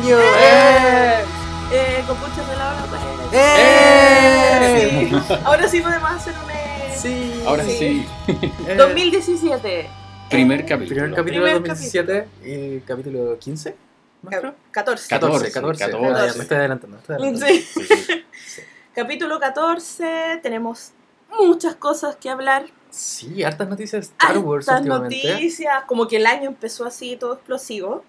programa del año. ¡Eh! Eh, con puchas de la hora pues. ¡Eh! Sí. Ahora sí podemos hacer un eh, Sí. Ahora Sí. sí. Eh, 2017. Primer Eh, capítulo. Primer capítulo Primer 2017 y capítulo 15. ¿nuestro? 14. 14, 14, 14. 14. Ah, ya, me estoy adelantando. me estoy adelantando. Sí. Sí, sí. Capítulo 14. Tenemos muchas cosas que hablar. Sí, hartas noticias de Star Wars Hartas últimamente. noticias. Como que el año empezó así, todo explosivo.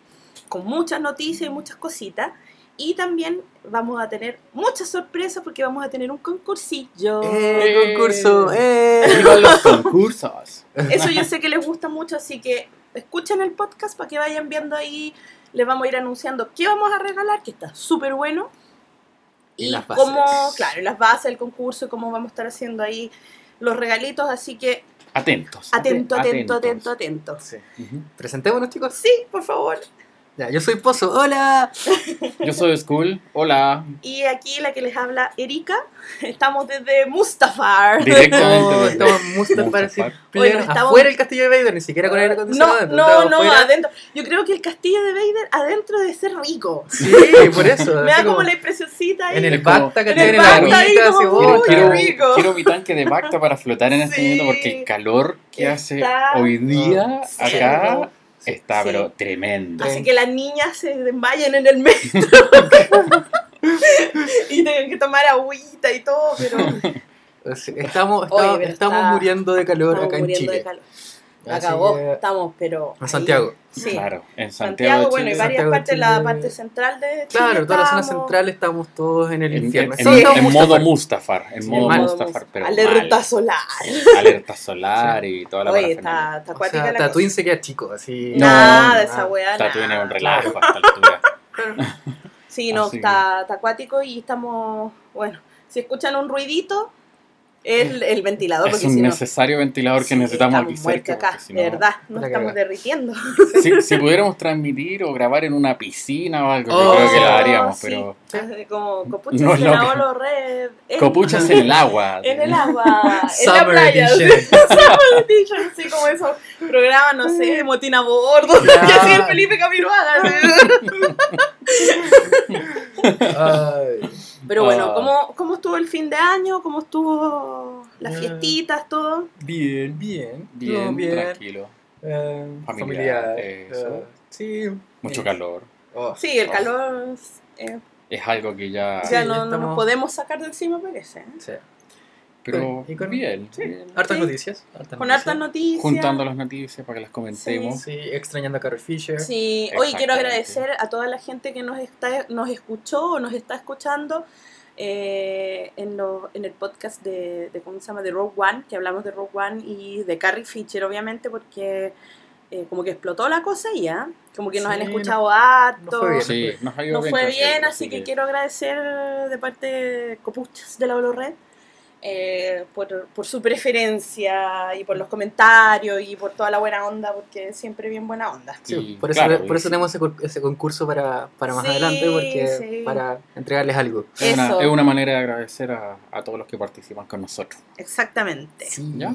Con muchas noticias y muchas cositas. Y también vamos a tener muchas sorpresas porque vamos a tener un concursillo. ¡Eh! ¡Concurso! ¡Eh! ¡Viva los concursos! Eso yo sé que les gusta mucho, así que escuchen el podcast para que vayan viendo ahí. Les vamos a ir anunciando qué vamos a regalar, que está súper bueno. Y Y, las bases. cómo, claro, las bases del concurso, y cómo vamos a estar haciendo ahí los regalitos. Así que Atentos. atento, atento, atento, Atentos. atento. Sí. Ujú. Presentémonos, chicos. Sí, por favor. Ya, yo soy Pozo. ¡Hola! Yo soy Skull. Hola. Y aquí la que les habla Erika. Estamos desde Mustafar. Directamente No, desde estamos Mustafar Mustafar. así, Bueno, estamos- afuera del castillo de Vader, ni siquiera con aire No, acondicionado. no, no, afuera. adentro. Yo creo que el castillo de Vader adentro debe ser rico. Sí, por eso. Me da como la impresioncita ahí. En el Bacta, en el En la como, uy, oh, Quiero, rico. quiero mi tanque de Bacta para flotar en este Sí. momento porque el calor que hace hoy día Sí. acá está Sí. pero tremendo. Así que las niñas se desmayen en el metro. y tengan que tomar agüita y todo, pero Estamos, Oye, estamos, pero estamos está- muriendo de calor estamos acá en muriendo Chile. de calor. Acabó, que- estamos, pero. Ahí. Santiago. Sí. Claro, en Santiago, Santiago, bueno, y varias partes, la parte central de Chile. Claro, toda la zona central estamos todos en el En, infierno. en- Solo en- Mustafar. modo Mustafar, en Sí, modo. Mustafar, pero Alerta mal. solar. alerta solar y toda la Oye, está, está O sea, la Tatooine cosa. se queda chico, así. No, Nada de esa weá. Tatooine es un relajo a esta altura. Sí, no, está, está acuático y estamos. Bueno, si escuchan un ruidito, el, el ventilador, Es porque un si no. necesario ventilador que Sí, necesitamos aquí cerca. acá, porque si de no- verdad, nos La estamos cagada. derritiendo. Si, si pudiéramos transmitir o grabar en una piscina o algo, yo Oh, creo que lo haríamos, sí. pero Como copuchas No, en la Olo Red. en- copuchas en el agua. En el agua, en la Summer playa. edition. Summer Edition, así como esos programas, no sé, motín a bordo. Y así el Felipe Camiroaga. Ay. Pero bueno, Ah. ¿cómo, ¿cómo estuvo el fin de año? ¿Cómo estuvo las Ah. fiestitas, todo? Bien, Bien, bien, no, bien. tranquilo. Eh, Familiar, familiar. eso. eh, sí. Mucho Eh, calor. oh. Sí, el Oh. calor eh, Es algo que ya... ya Sí, no, no nos podemos sacar de encima, parece. ¿eh? Sí. Pero Y con- bien. Sí. bien. Hartas Sí. noticias. hartas Con noticias. hartas noticias. Juntando las noticias para que las comentemos. Sí, extrañando a Carrie Fisher. Sí, hoy quiero agradecer a toda la gente que nos está nos escuchó o nos está escuchando eh, en, lo- en el podcast de, de, ¿cómo se llama? de Rogue One, que hablamos de Rogue One y de Carrie Fisher, obviamente, porque eh, como que explotó la cosa ya, como que nos Sí, han no- escuchado harto. no fue bien. Sí, nos ha ido No bien fue bien, así que quiero agradecer de parte de Copuchas de la Red eh, por, por su preferencia y por los comentarios y por toda la buena onda, porque siempre bien buena onda. Sí, Y, por eso, claro, por eso tenemos ese, cur- ese concurso para, para más Sí, adelante, porque sí. para entregarles algo. Es una, es una manera de agradecer a, a todos los que participan con nosotros. Exactamente. ¿Ya?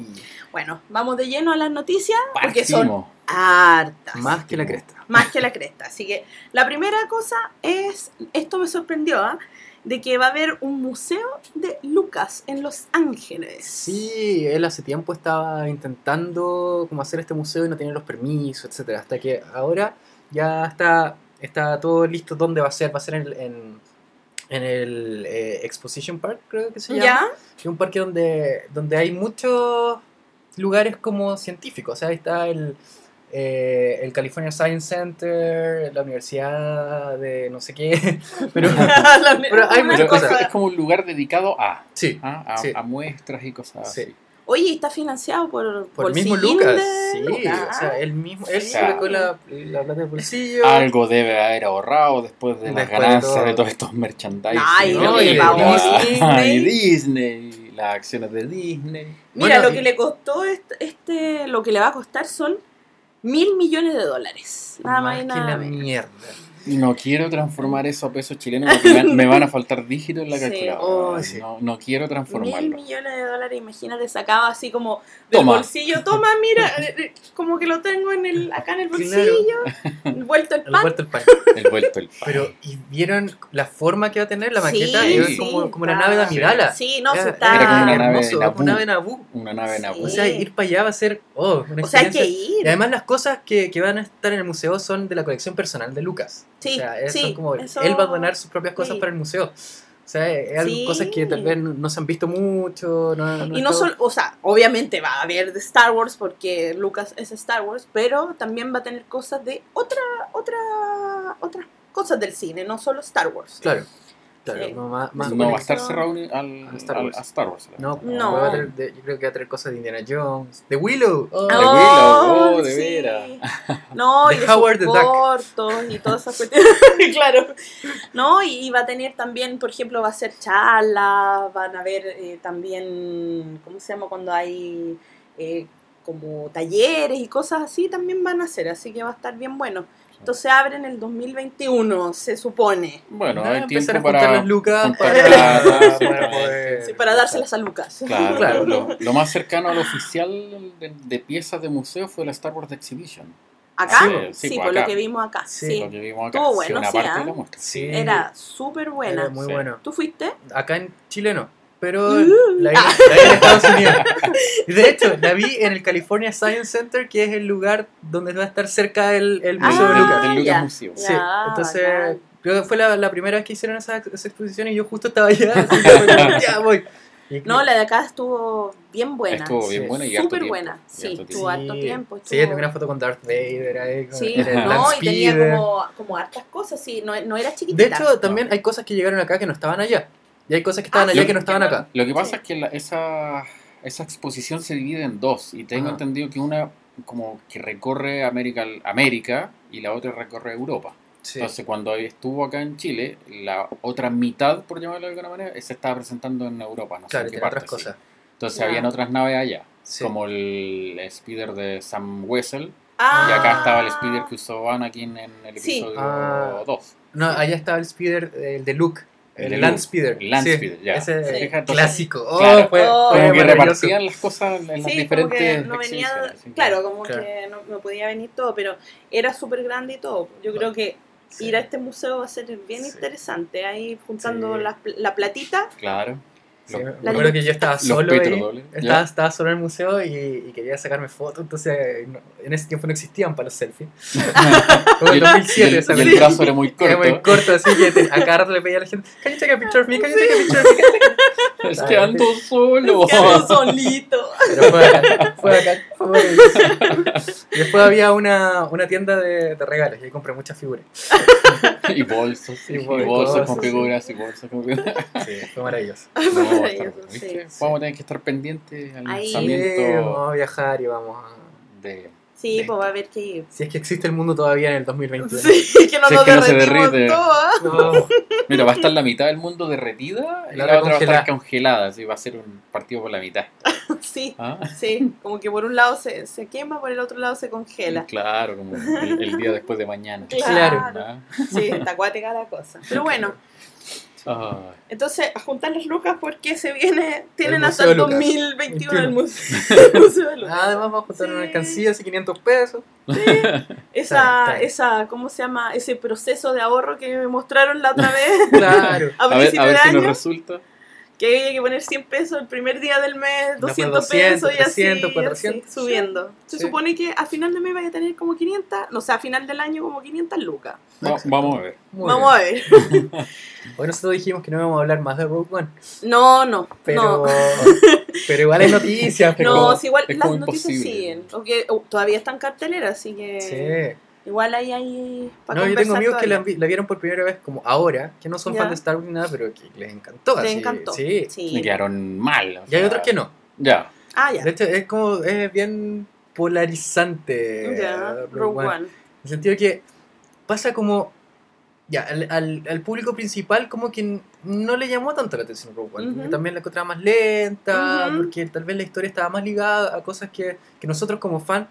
Bueno, vamos de lleno a las noticias, porque son Partimos. hartas. Más que la cresta. más que la cresta. Así que la primera cosa es, esto me sorprendió, ¿ah? De que va a haber un museo de Lucas en Los Ángeles. Sí, él hace tiempo estaba intentando como hacer este museo y no tenía los permisos, etcétera, hasta que ahora ya está, está todo listo dónde va a ser, va a ser en, el- en, en el eh, Exposition Park, creo que se llama. ¿Ya? Es un parque donde, donde hay muchos lugares como científicos. O sea, ahí está el, eh, el California Science Center, la Universidad de no sé qué. Pero hay muchas cosas. es, como un lugar dedicado a, sí, ¿ah? a, Sí. a muestras y cosas Sí. así. Oye, ¿y está financiado por, por el mismo Lucas. Sí, Lucas? o sea, él mismo, él Sí. se sacó la, la plata del bolsillo. Algo debe haber ahorrado después de las Después de ganancias todo. de todos estos merchandising. Ay, no, y la- vamos, Disney. y Disney, las acciones de Disney. Mira, Bueno, lo y- que le costó este, este, lo que le va a costar son mil millones de dólares. Nada más, y que nada la menos. mierda. No quiero transformar eso a pesos chilenos porque me, me van a faltar dígitos en la Sí. calculadora. Oh, sí. no, no quiero Mil transformarlo. millones de dólares, imagínate, sacaba así como del Toma. bolsillo, toma, mira, eh, eh, como que lo tengo en el, acá en el bolsillo, envuelto el El pan. vuelto el pan. El vuelto el pan. Pero, ¿y vieron la forma que va a tener la Sí, maqueta? es sí, como, como una nave de Amidala. Sí, no, Era- está... Era como una nave hermoso, Naboo. una nave Naboo. Una nave Sí. Naboo. O sea, ir para allá va a ser, oh, una O sea, hay que ir. Y además las cosas que, que van a estar en el museo son de la colección personal de Lucas. Sí, o sea, es- sí, son como eso- él va a donar sus propias cosas sí. para el museo. O sea, es algo, Sí. cosas que tal vez no, no se han visto mucho. No, Y no solo, o sea, obviamente va a haber de Star Wars porque Lucas es Star Wars, pero también va a tener cosas de otra, otra, otras cosas del cine, no solo Star Wars. Claro, claro. Sí. no, más, más no va a estar cerrado al, A Star al- Wars. a Star Wars. No, No. va a tener de- yo creo que va a tener cosas de Indiana Jones, de Willow. oh, De Willow, oh, de sí. veras. No, De y de Howard the Duck. cortos y todas esas cuestiones. claro. No, y, y va a tener también, por ejemplo, va a ser charlas, van a ver eh, también, ¿cómo se llama? Cuando hay eh, como talleres y cosas así, también van a ser, así que va a estar bien bueno. Entonces abren el 2021, se supone. Bueno, hay empezar tiempo a juntar para. las lucas juntar para, para para- poder... Sí, para dárselas a Lucas. Claro, Claro. Lo, lo más cercano al oficial de, de piezas de museo fue la Star Wars Exhibition. ¿Acá? Sí, Sí, sí, por pues lo acá. que vimos acá. Sí, Sí. Lo que vimos acá. Estuvo sí, bueno, una sí, parte ¿ah? de la muestra. Sí, Era súper buena. era muy Sí. bueno. ¿Tú fuiste? Acá en Chile no, pero la, vi, la vi en Estados Unidos. De hecho, la vi en el California Science Center, que es el lugar donde va a estar cerca del el Museo de Ah, Lucas. del Lucas. Museo. Sí, Ya, entonces creo que fue la, la primera vez que hicieron esa, esa exposición y yo justo estaba allá. así que fue como, ya voy. Y No, la de acá estuvo bien buena. Estuvo bien Sí. buena y Súper buena. Sí, harto estuvo harto tiempo. Sí, estuvo- tengo una foto con Darth Vader ahí. con- Sí, el no, y tenía como, como hartas cosas, sí, no, no era De chiquitita. hecho, también hay cosas que llegaron acá que no estaban allá. Y hay cosas que estaban Ah, allá que no estaban acá. Lo que pasa Sí. es que la- esa, esa exposición se divide en dos y tengo Ajá. entendido que una como que recorre América, América y la otra recorre Europa. Sí. Entonces cuando estuvo acá en Chile, la otra mitad, por llamarlo de alguna manera, se estaba presentando en Europa. No sé claro, en qué parte, otras sí. cosas. Entonces Ya. habían otras naves allá, Sí. como el speeder de Sam Wessel Ah, y acá estaba el speeder que usó Anakin en el Sí. episodio Ah. 2. No, allá estaba el speeder, el de Luke. El El, de Land Luke. Speeder. El Land Sí, Speeder, ya. Ese Sí. Entonces, clásico. Oh, claro. fue, Oh. Como que repartían las cosas en las Sí, como diferentes no venía, claro, como Claro. que no, no podía venir todo, pero era súper grande y todo. Yo creo que Sí. ir a este museo va a ser bien Sí. interesante, ahí juntando Sí. la, la platita. Claro. Sí, me acuerdo que yo estaba solo ahí, estaba, solo en el museo y, y quería sacarme fotos, entonces en ese tiempo no existían para los selfies. Como en el, 2007, y el- y el brazo era muy Era muy corto. corto, así que te- a cada le pedía a la gente, can you take a picture of me, can you take a picture of me, can you take a-" Es que ando solo. Solito. Pero fue acá, fue acá, fue después había una, una tienda de, de regalos y ahí compré muchas figuras. y bolsos. Y Y, bol- bolsos con sí. figuras y bolsos con figuras. Sí, fue maravilloso. No, sí. Vamos a tener que estar pendientes al Ahí. Sí, lanzamiento vamos a viajar y vamos a... de. Sí, pues va a haber que ir. Si es que existe el mundo todavía en el 2021. Sí, que no Si es nos que no se derrite. todas. No, Mira, va a estar la mitad del mundo derretida y La la, otra otra va a estar congelada. congelada. Así va a ser un partido por la mitad. Sí, ¿Ah? sí, como que por un lado se, se quema, por el otro lado se congela. Claro, como el, el día después de mañana. Claro. ¿Ah? Sí, está acuática la cosa. Pero bueno, Entonces a juntar las lucas porque se viene, tienen El hasta el Lucas. 2021 el 21. museo, el museo de Lucas. Además vamos a juntar Sí. una alcancía de 500 pesos. Esa, Está bien. esa, ¿cómo se llama? Ese proceso de ahorro que me mostraron la otra vez Claro. a A ver, principio a ver de si nos año. resulta. que había que poner 100 pesos el primer día del mes, Después 200 200, pesos y así, 300, y 400. así, subiendo. Se Sí. supone que a final de mes vaya a tener como 500, no sé, a final del año como 500 lucas. Va- vamos a ver. Muy Vamos bien. a ver. Hoy nosotros dijimos que no íbamos a hablar más de Rogue One. No, no, Pero, no. pero igual hay noticias. Pero, No, si igual las noticias imposible. siguen. Porque uh, todavía están carteleras, así que Sí. igual ahí hay para No, yo tengo amigos que la, vieron por primera vez como ahora, que no son Ya. fans de Star Wars ni nada, pero que les encantó. Les así, encantó. Sí. Sí. Me quedaron mal. o Y hay otros que no. Ya. Ah, ya. De hecho, es como, es bien polarizante. Ya, Rogue One. En el sentido que pasa como. Ya, al, al, al público principal, como que no le llamó tanto la atención Rogue One. También la encontraba más lenta, porque tal vez la historia estaba más ligada a cosas que, que nosotros como, fan,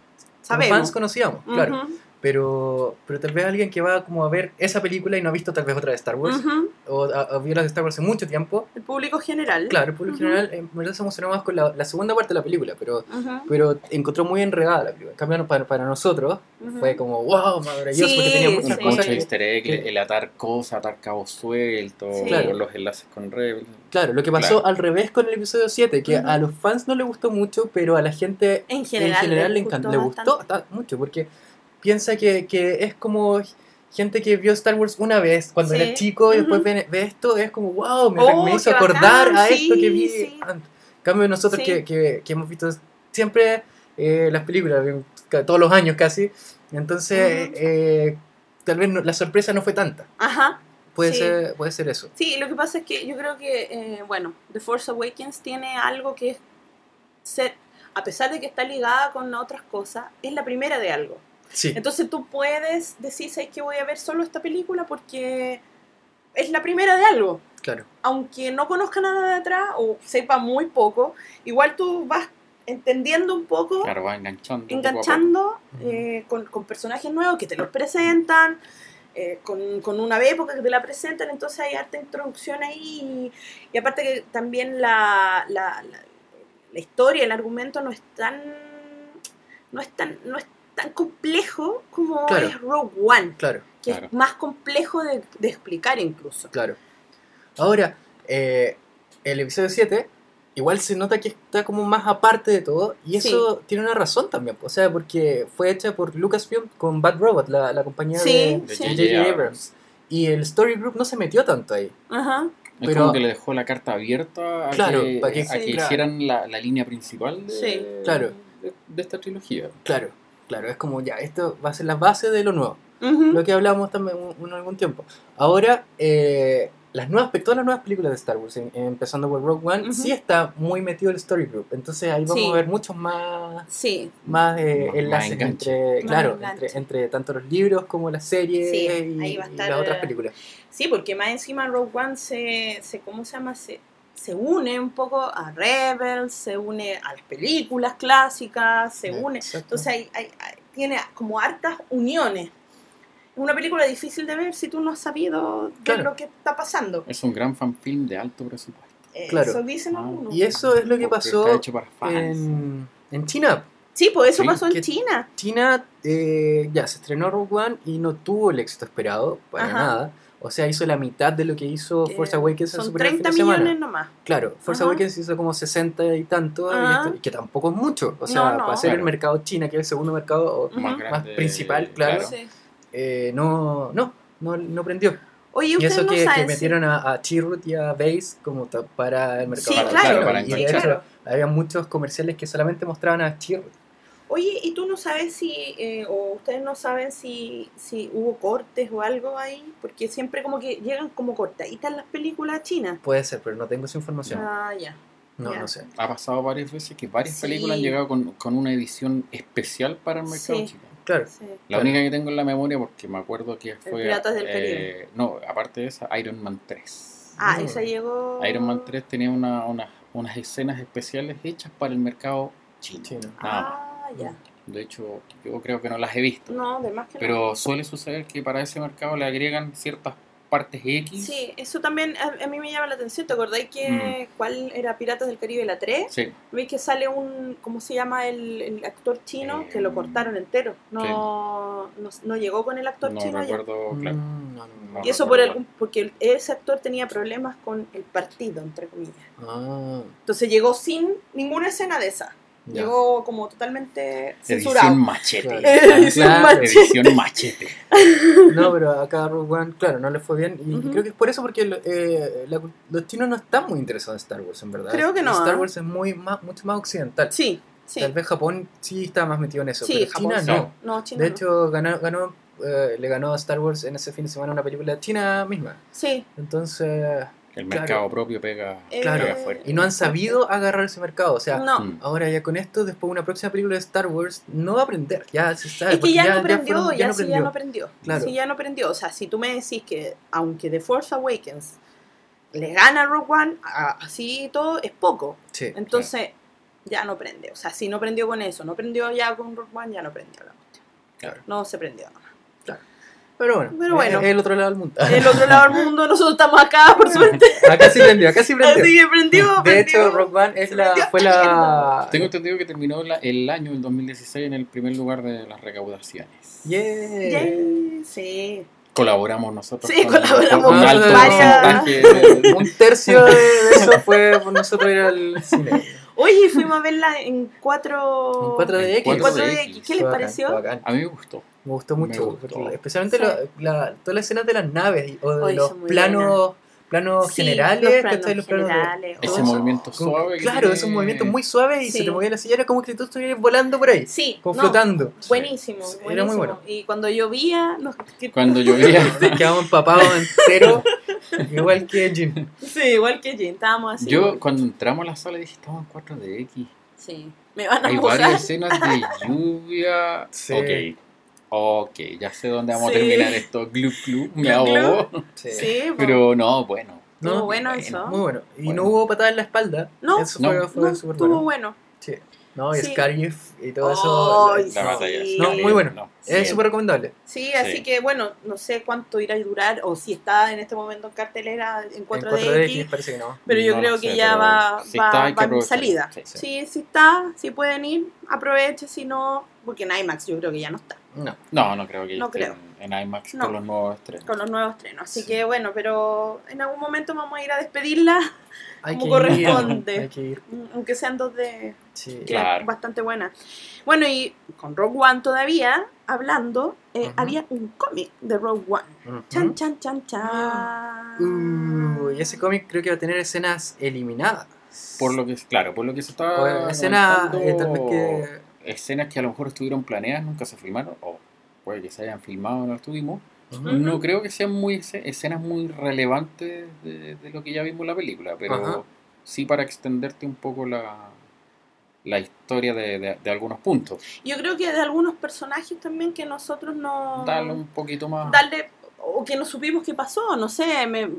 como fans conocíamos. Claro. Pero, pero tal vez alguien que va como a ver esa película y no ha visto tal vez otra de Star Wars, o ha, ha visto las de Star Wars hace mucho tiempo, El público general. claro, el público general en verdad se emocionó más con la, la segunda parte de la película, pero, pero encontró muy enredada la película. En cambio, para, para nosotros fue como, wow, maravilloso, Sí, porque tenía sí. muchas Un cosas mucho easter egg, que- el atar cosas, atar cabos sueltos, Sí. Claro. los enlaces con Rebel. Claro, lo que pasó Claro. al revés con el episodio 7, que a los fans no le gustó mucho, pero a la gente En en general, general, le, encantó, gustó le gustó mucho, porque piensa que, que es como gente que vio Star Wars una vez cuando Sí. era chico y después ve, ve esto, es como, wow, me, Oh, me hizo acordar bacán, a sí, esto que vi sí. antes. En cambio, nosotros que, que, que hemos visto siempre eh, las películas, eh, todos los años casi, entonces eh, tal vez no- la sorpresa no fue tanta. Ajá. Puede, ser, puede ser eso. Sí, lo que pasa es que yo creo que, eh, bueno, The Force Awakens tiene algo que es ser, a pesar de que está ligada con otras cosas, es la primera de algo. Sí, Entonces tú puedes decir, ¿sabes que voy a ver solo esta película? Porque es la primera de algo. claro. Aunque no conozca nada de atrás o sepa muy poco, igual tú vas entendiendo un poco Claro, va enganchando. poco. enganchando eh, con, con personajes nuevos que te los presentan, eh, con, con una época que te la presentan, entonces hay harta introducción ahí. Y, y aparte que también la, la, la- la historia, el argumento no es tan. no es tan, no es tan complejo como Claro. es Rogue One, Claro. que Claro. es más complejo de, de explicar incluso. Claro. Ahora, eh, el episodio 7, igual se nota que está como más aparte de todo, y eso tiene una razón también. O sea, porque fue hecha por Lucasfilm con Bad Robot, la, la compañía Sí, de sí. J.J. J.J. Abrams. Y el Story Group no se metió tanto ahí. Ajá. Es Pero- como que le dejó la carta abierta a Claro, que, para que- a que Sí. hicieran la, la línea principal de, Sí. Claro. de, de esta trilogía. Claro, claro, es como ya, esto va a ser la base de lo nuevo. Lo que hablamos también un, un- algún tiempo. Ahora, eh, las nuevas, todas las nuevas películas de Star Wars, em- empezando por Rogue One, sí está muy metido el Story Group. Entonces ahí vamos Sí. a ver muchos más Sí, más eh, más enlaces entre, claro, entre, entre tanto los libros como las series Sí, y, y las otras películas. Sí, porque más encima Rogue One se, se ¿cómo se llama? Se, se une un poco a Rebels, se une a las películas clásicas, se une. Exacto. Entonces hay, hay- hay- tiene como hartas uniones. Es una película difícil de ver si tú no has sabido ver Claro. lo que está pasando. Es un gran fanfilm de alto presupuesto. Eh, Claro. Eso dicen Ah. algunos. y eso es lo que pasó Está hecho para fans. en, en China. Sí, pues eso Sí, pasó en que- China. China eh, ya se estrenó Rogue One y no tuvo el éxito esperado para Ajá. nada. O sea, hizo la mitad de lo que hizo Que Force Awakens en su Son primer 30 fin de semana. millones nomás. Claro, Force Ajá. Awakens hizo como 60 y tanto, y Ajá. esto- y que tampoco es mucho. O sea, No, no. para ser el Claro. mercado China, que es el segundo mercado, más, Más grande, principal, claro. Sí. eh, no, no, no, no prendió. Oye, Y eso no que, metieron a, a Chirrut y a Base como para el mercado Sí, claro, claro, para y de hecho, claro. había muchos comerciales que solamente mostraban a Chirrut. Oye, ¿y tú no sabes si, eh, o ustedes no saben si, si hubo cortes o algo ahí? Porque siempre como que llegan como cortaditas las películas chinas. Puede ser, pero no tengo esa información. Ah, ya. no, ya. no sé. Ha pasado varias veces que varias Sí. películas han llegado con, con una edición especial para el mercado Sí. chino. Claro. Sí. La Claro. única que tengo en la memoria, porque me acuerdo que fue. Piratas del eh, no, aparte de esa, Iron Man 3. Ah, Mm. esa llegó... Iron Man 3 tenía una, una- unas escenas especiales hechas para el mercado chino. Chino. Nada más. Ah, ya. De hecho, yo creo que no las he visto. No, de más que no. Pero suele suceder que para ese mercado le agregan ciertas partes X. Sí, eso también a, a mí me llama la atención. ¿Te acordáis que Mm. cuál era Piratas del Caribe la 3? Sí, ¿Veis que sale un, ¿cómo se llama el, el actor chino? Eh, que lo cortaron entero. No, no, no llegó con el actor no chino ya. recuerdo, claro. Mm, no, no, no. Y eso por algún, porque el- ese actor tenía problemas con el partido, entre comillas. Ah, Entonces llegó sin ninguna escena de esa. Ya. Llegó como totalmente censurado. Edición machete. Claro. Edición Claro, machete. Edición machete. No, pero acá Rogue One, claro, no le fue bien. Y creo que es por eso porque eh, la- los chinos no están muy interesados en Star Wars, en verdad. Creo que no, Star ¿ah? Wars es muy más, mucho más occidental. Sí, sí. Tal vez Japón sí está más metido en eso, Sí, pero Japón China sí. no. No, China De no. hecho, ganó, ganó eh, le ganó a Star Wars en ese fin de semana una película china misma. Sí. Entonces, El Claro. mercado propio pega, Eh, Claro. pega fuerte. y no han sabido agarrar ese mercado. O sea, No. Mm. ahora ya con esto, después una próxima película de Star Wars, no va a aprender. Ya se sabe. Es que ya, no prendió, fueron- ya, no sí, ya prendió. no prendió. Claro. Sí, ya no prendió. O sea, si tú me decís que aunque The Force Awakens le gana a Rogue One, así y todo, es poco. Sí. Entonces, ya no prende. O sea, si no prendió con eso, no prendió ya con Rogue One, ya no prendió la cuestión. Claro. No se prendió. Pero bueno, Pero bueno. es el otro lado del mundo. El otro lado del mundo, nosotros estamos acá, por suerte. acá sí prendió, acá sí prendió. Así que prendió, De prendió. hecho, Rock Band es la, fue la... Tengo entendido que terminó la- el año, el 2016, en el primer lugar de las recaudaciones. Yeah. Yay, Sí. Colaboramos nosotros. Sí, con- colaboramos con alto porcentaje. de- Un tercio de eso fue por nosotros ir al cine. Oye, fuimos a verla en 4 En 4DX. En 4DX. ¿Qué les bacán, pareció? bacán. A mí me gustó. Me gustó Me mucho, gustó. porque especialmente Sí. la- la- todas las escenas de las naves o de los planos, planos Sí, generales, los planos Los planos de- Ese movimiento Como- suave. que Claro, tiene- esos movimientos muy suaves y Sí. se te movía la silla, era como que tú estuvieras volando por ahí, Sí, como no, flotando. buenísimo, Sí, era buenísimo. muy bueno. Y cuando llovía, nos... que- Cuando llovía. Quedamos empapados entero, igual que Jim. Sí, igual que Jim, estábamos así. Yo cuando entramos a la sala dije, estamos en 4DX. Sí, me van a Hay mojar. varias escenas de lluvia. Sí. Ok. Ok, ya sé dónde vamos Sí. a terminar esto. Glu glu, me Glu, ahogo. Sí. Pero no, bueno. Estuvo bueno bueno, eso. Muy bueno. Y Bueno. no hubo patada en la espalda. No, eso no, fue, no, súper estuvo bueno. bueno. Sí. No, y Sí. Scarif y todo eso. La batalla. No, muy bueno. no. Es súper recomendable. Sí, así Sí. que bueno, no sé cuánto irá a durar o si está en este momento en cartelera en En 4DX, 4DX parece que no. pero yo No creo que sé, ya va, si va, está, va en salida. Sí. Sí, si está, si pueden ir, aproveche, si no, porque en IMAX yo creo que ya no está, No. No, no creo que No creo. en, en IMAX No. con los nuevos estrenos. con los nuevos estrenos. Así Sí. que bueno, pero en algún momento vamos a ir a despedirla, Hay Como corresponde. ir. Hay que ir. aunque sean dos de Sí. Claro. bastante buena. Bueno, y con Rogue One todavía, hablando, eh, Ujú. había un cómic de Rogue One. Ujú. Chan, chan, chan, chan. Uh, y ese cómic creo que va a tener escenas eliminadas. Por lo que, claro, por lo que se está. O escenas comentando, eh, tal vez que. Escenas que a lo mejor estuvieron planeadas, nunca se filmaron, o puede que se hayan filmado, no. Ujú. No creo que sean muy esce- escenas muy relevantes de, de lo que ya vimos en la película, pero sí para extenderte un poco la, la historia de, de- de algunos puntos. Yo creo que de algunos personajes también que nosotros no... Darle un poquito más. darle- o que no supimos qué pasó, no sé, me,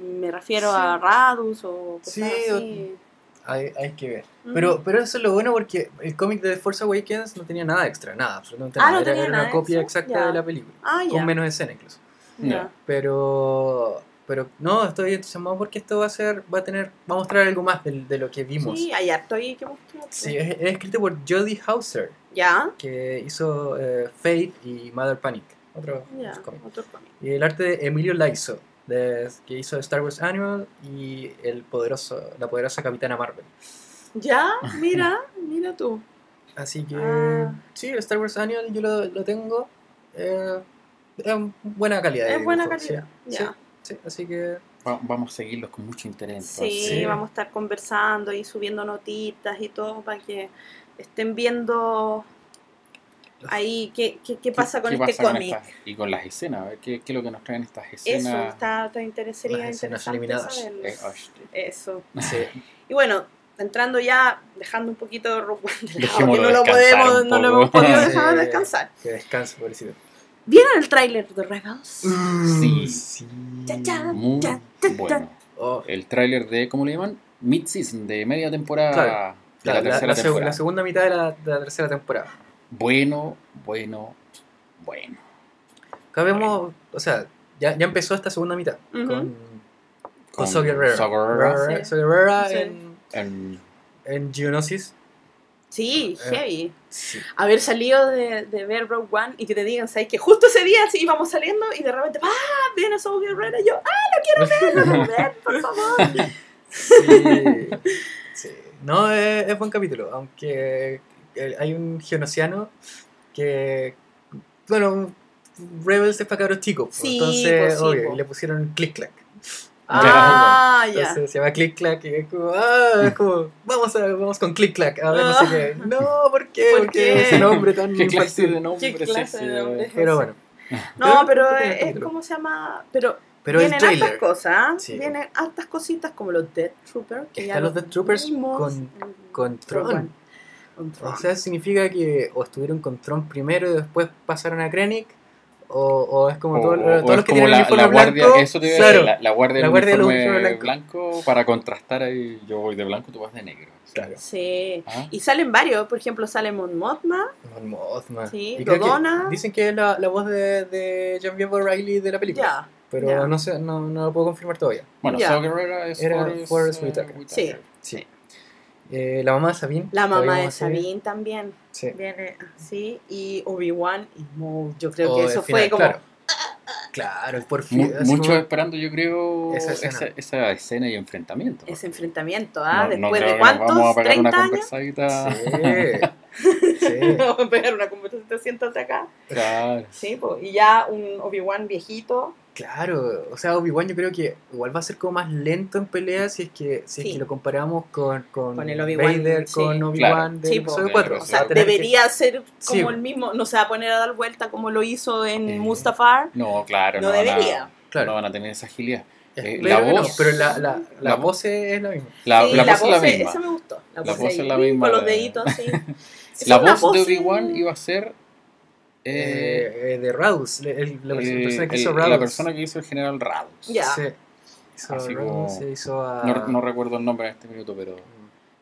me refiero Sí. a Radus o cosas Sí, así. Hay, hay que ver. Pero, pero eso es lo bueno porque el cómic de The Force Awakens no tenía nada extra, nada, absolutamente Ah, nada. no era tenía era nada una copia extra, exacta de la película, Ah, ya. con menos escena incluso. ya. Pero, pero no, estoy entusiasmado porque esto va a ser, va a tener, va a mostrar algo más de, de lo que vimos. Sí, hay harto ahí que mostrar. Sí, es, es escrito por Jodie Hauser, Ya, que hizo eh, Faith y Mother Panic, otro ya, cómic. otro cómic. Y el arte de Emilio Laiso, de, que hizo Star Wars Annual y el poderoso, la poderosa Capitana Marvel. Ya, mira, mira tú. Así que Ah. sí, el Star Wars Annual yo lo, lo tengo. eh, es buena calidad. Es buena dibujo, calidad. Sí, Ya. sí, sí, así que Va- vamos a seguirlos con mucho interés. Sí. vamos a estar conversando y subiendo notitas y todo para que estén viendo ahí qué, qué, qué pasa con ¿Qué este con cómic. estas- y con las escenas, a ver qué, qué es lo que nos traen estas Eso, escenas. está, está interesaría Las escenas interesante eliminadas. saberlo. Eh, hostia. Eso. sí. Y bueno, entrando ya, dejando un poquito de One de lado, que no lo podemos, no lo hemos podido Sí. dejar descansar. que descanse, pobrecito. ¿Vieron el tráiler de Rebels? Mm. Sí. sí. Cha, cha. Muy ya. bueno. Oh, El tráiler de, ¿cómo le llaman? Mid-season, de media temporada Claro, de la la, tercera la seg- temporada. la segunda mitad de la, de la tercera temporada. Bueno, bueno, bueno. Acá vemos, o sea, ya, ya empezó esta segunda mitad con, con Con. Saw Gerrera. Gerrera- Sí. En, En- en Geonosis. Sí, Eh. heavy. Sí. Haber salido de, de ver Rogue One y que te digan, ¿sabes? Que justo ese día sí íbamos saliendo y de repente, ¡ah! Viene Saul Guerrero y yo, ¡ah! ¡Lo quiero ver! ¡Lo quiero ver! ¡Por favor! Sí, sí. No, es, es buen capítulo, aunque hay un geonosiano que, bueno, Rebels es para cabros chicos, pues, Sí, entonces, pues sí, obvio, pues. y le pusieron click clack. ¡Ah! Ya. Entonces se llama click clack y es como, ah, es como, vamos, a, vamos con click clack, a ver, no sé qué. No, ¿por qué? ¿Por ¿Por qué ese nombre tan ¿Qué clase de nombre ¿Qué es clase ese? de nombre es Pero bueno, No, pero Pero- es, es como se llama. Pero, pero el vienen hartas trailer. cosas. Sí. Vienen hartas cositas como los Death Troopers. Que ya Están los Death Troopers con, con. Tron. Con Tron. O sea, significa que o estuvieron con Tron primero y después pasaron a Krennic, o, o es como O- todo- o- o todos es los que como tienen la, el uniforme la guardia, blanco. eso te iba a claro, decir, la, la guardia la guardia del uniforme uniforme blanco. para contrastar ahí, yo voy de blanco, tú vas de negro. Claro. Sí. Ah, Y salen varios, por ejemplo, sale Mon Mothma. Mon Mothma. Sí, que Dodona. Dicen que es la, la voz de, de Genevieve O'Reilly de la película. Ya. Pero ya. no sé, no, no lo puedo confirmar todavía. Bueno. Saw Gerrera es Forrest eh, Whitaker. Sí. Sí. Eh, la mamá de Sabine. La mamá de. Sabine también Sí. viene así. Y Obi-Wan y Maul. Yo creo que el eso final, fue como. Claro, claro por fin. Mu- como- esperando, yo creo, Esa esa escena. esa, escena y enfrentamiento. Ese enfrentamiento, ¿ah? No- no Después de cuántos, Vamos a pegar 30 una años. conversadita. Sí. sí. Vamos a pegar una conversación, siéntate acá. Claro. Sí, po. y ya un Obi-Wan viejito. Claro, o sea, Obi-Wan yo creo que igual va a ser como más lento en pelea si es que, si es que lo comparamos con, con, Con el Obi-Wan, Vader, sí. con Obi-Wan Claro. del Sí, po. episodio Claro, 4. O sea, que- debería ser como Sí. el mismo. No se va a poner a dar vuelta como lo hizo en Eh, Mustafar. No, claro, No no, a- debería. Claro. no van a tener esa agilidad. Eh, la no, voz- pero la, la, la, la voz es la misma. La, sí, la voz es la misma. Esa me gustó. La, La voz, voz es la misma Con los de- deditos, sí. La voz de Obi-Wan iba a ser eh, Eh, de el- el- la, perso- persona que el- hizo Radus. la persona que hizo el general Radus. Ya. Sí. Hizo Así Radus, como- se hizo a... No, no recuerdo el nombre en este minuto, pero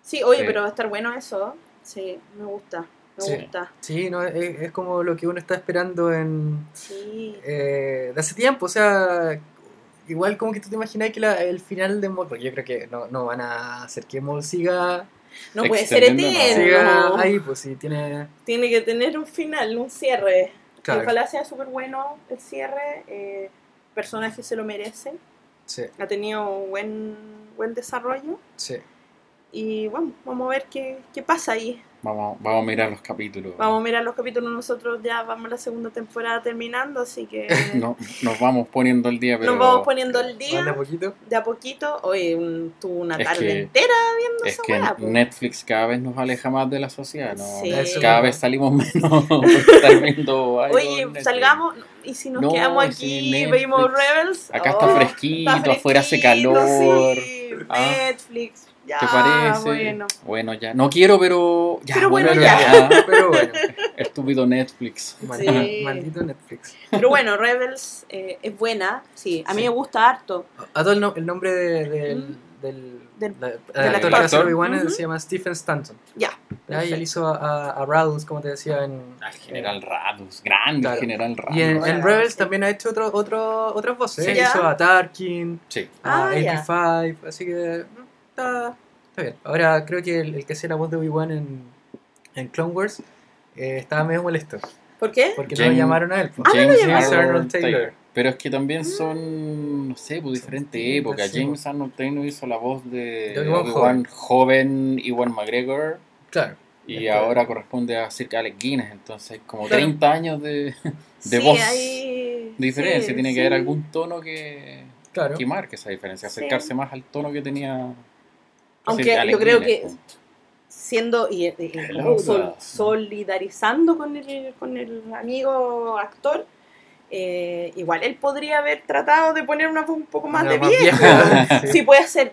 Sí, oye, pero va a estar bueno eso. Sí, me gusta. Me Sí. gusta. Sí, no, es, es como lo que uno está esperando en... Sí. eh, de hace tiempo, o sea... Igual como que tú te imaginas que la- el final de Maul, porque yo creo que no, no van a hacer que Maul siga, No puede ser eterno. siga ahí, pues si tiene... Tiene que tener un final, un cierre. Claro. Ojalá sea súper bueno el cierre. Eh, el personaje se lo merece. Sí, Ha tenido un buen, buen desarrollo. sí. Y bueno, vamos a ver qué, qué pasa ahí. Vamos, vamos a mirar los capítulos. Vamos a mirar los capítulos. Nosotros ya vamos la segunda temporada terminando, así que No, nos vamos poniendo al día, pero nos vamos poniendo al Manda día poquito. de a poquito. Oye, un, tuvo una Es tarde que- entera viendo es esa que weá, po. Netflix cada vez nos aleja más de la sociedad, ¿no? Sí. Cada vez salimos menos por estar viendo algo Oye, Netflix. salgamos y si nos No, quedamos aquí Netflix. vemos Rebels. Acá oh, está fresquito, está afuera hace fresquito, calor. sí, Ah. Ya, ¿Te parece? bueno. Bueno, ya. No quiero, pero. Ya, Pero bueno, Pero, ya. pero bueno, Estúpido Netflix. maldito, Sí. maldito Netflix. Pero bueno, Rebels eh, es buena, sí, a mí Sí. me gusta harto. A todo el, no- el nombre de- del, Mm. del, Del- la- del el actor que hace Obi-Wan Ujú. se llama Stephen Stanton. Ya, Ya, y él hizo a, a, a Radus, como te decía, en... Al General Radus, grande Claro. General Radus. Y en, en Bueno, Rebels sí. también ha hecho otro, otro, otras voces. Sí. ¿eh? Hizo Ya. a Tarkin, Sí. a Ah, ya. AP5, así que está, está bien. Ahora creo que el, el que hacía la voz de Obi-Wan en, en Clone Wars eh, estaba medio molesto, ¿por qué? porque no lo llamaron a él. pues. Ah, no James. Arnold Arnold Taylor. Taylor. Pero es que también son, no sé, pues diferentes épocas. sí, James Arnold Taylor hizo la voz de De Obi-Wan joven, Iwan McGregor. Claro. Y ahora corresponde a Sir Alec Guinness. Entonces como Claro. 30 años de, de Sí, voz hay- de diferencia. sí, Tiene sí. que haber algún tono que, Claro. que marque esa diferencia. Sí. Acercarse más al tono que tenía. Aunque yo creo que siendo y, sol- solidarizando con el, con el amigo actor, eh, igual él podría haber tratado de poner una voz un poco más Una de más viejo. vieja, sí. Si puede hacer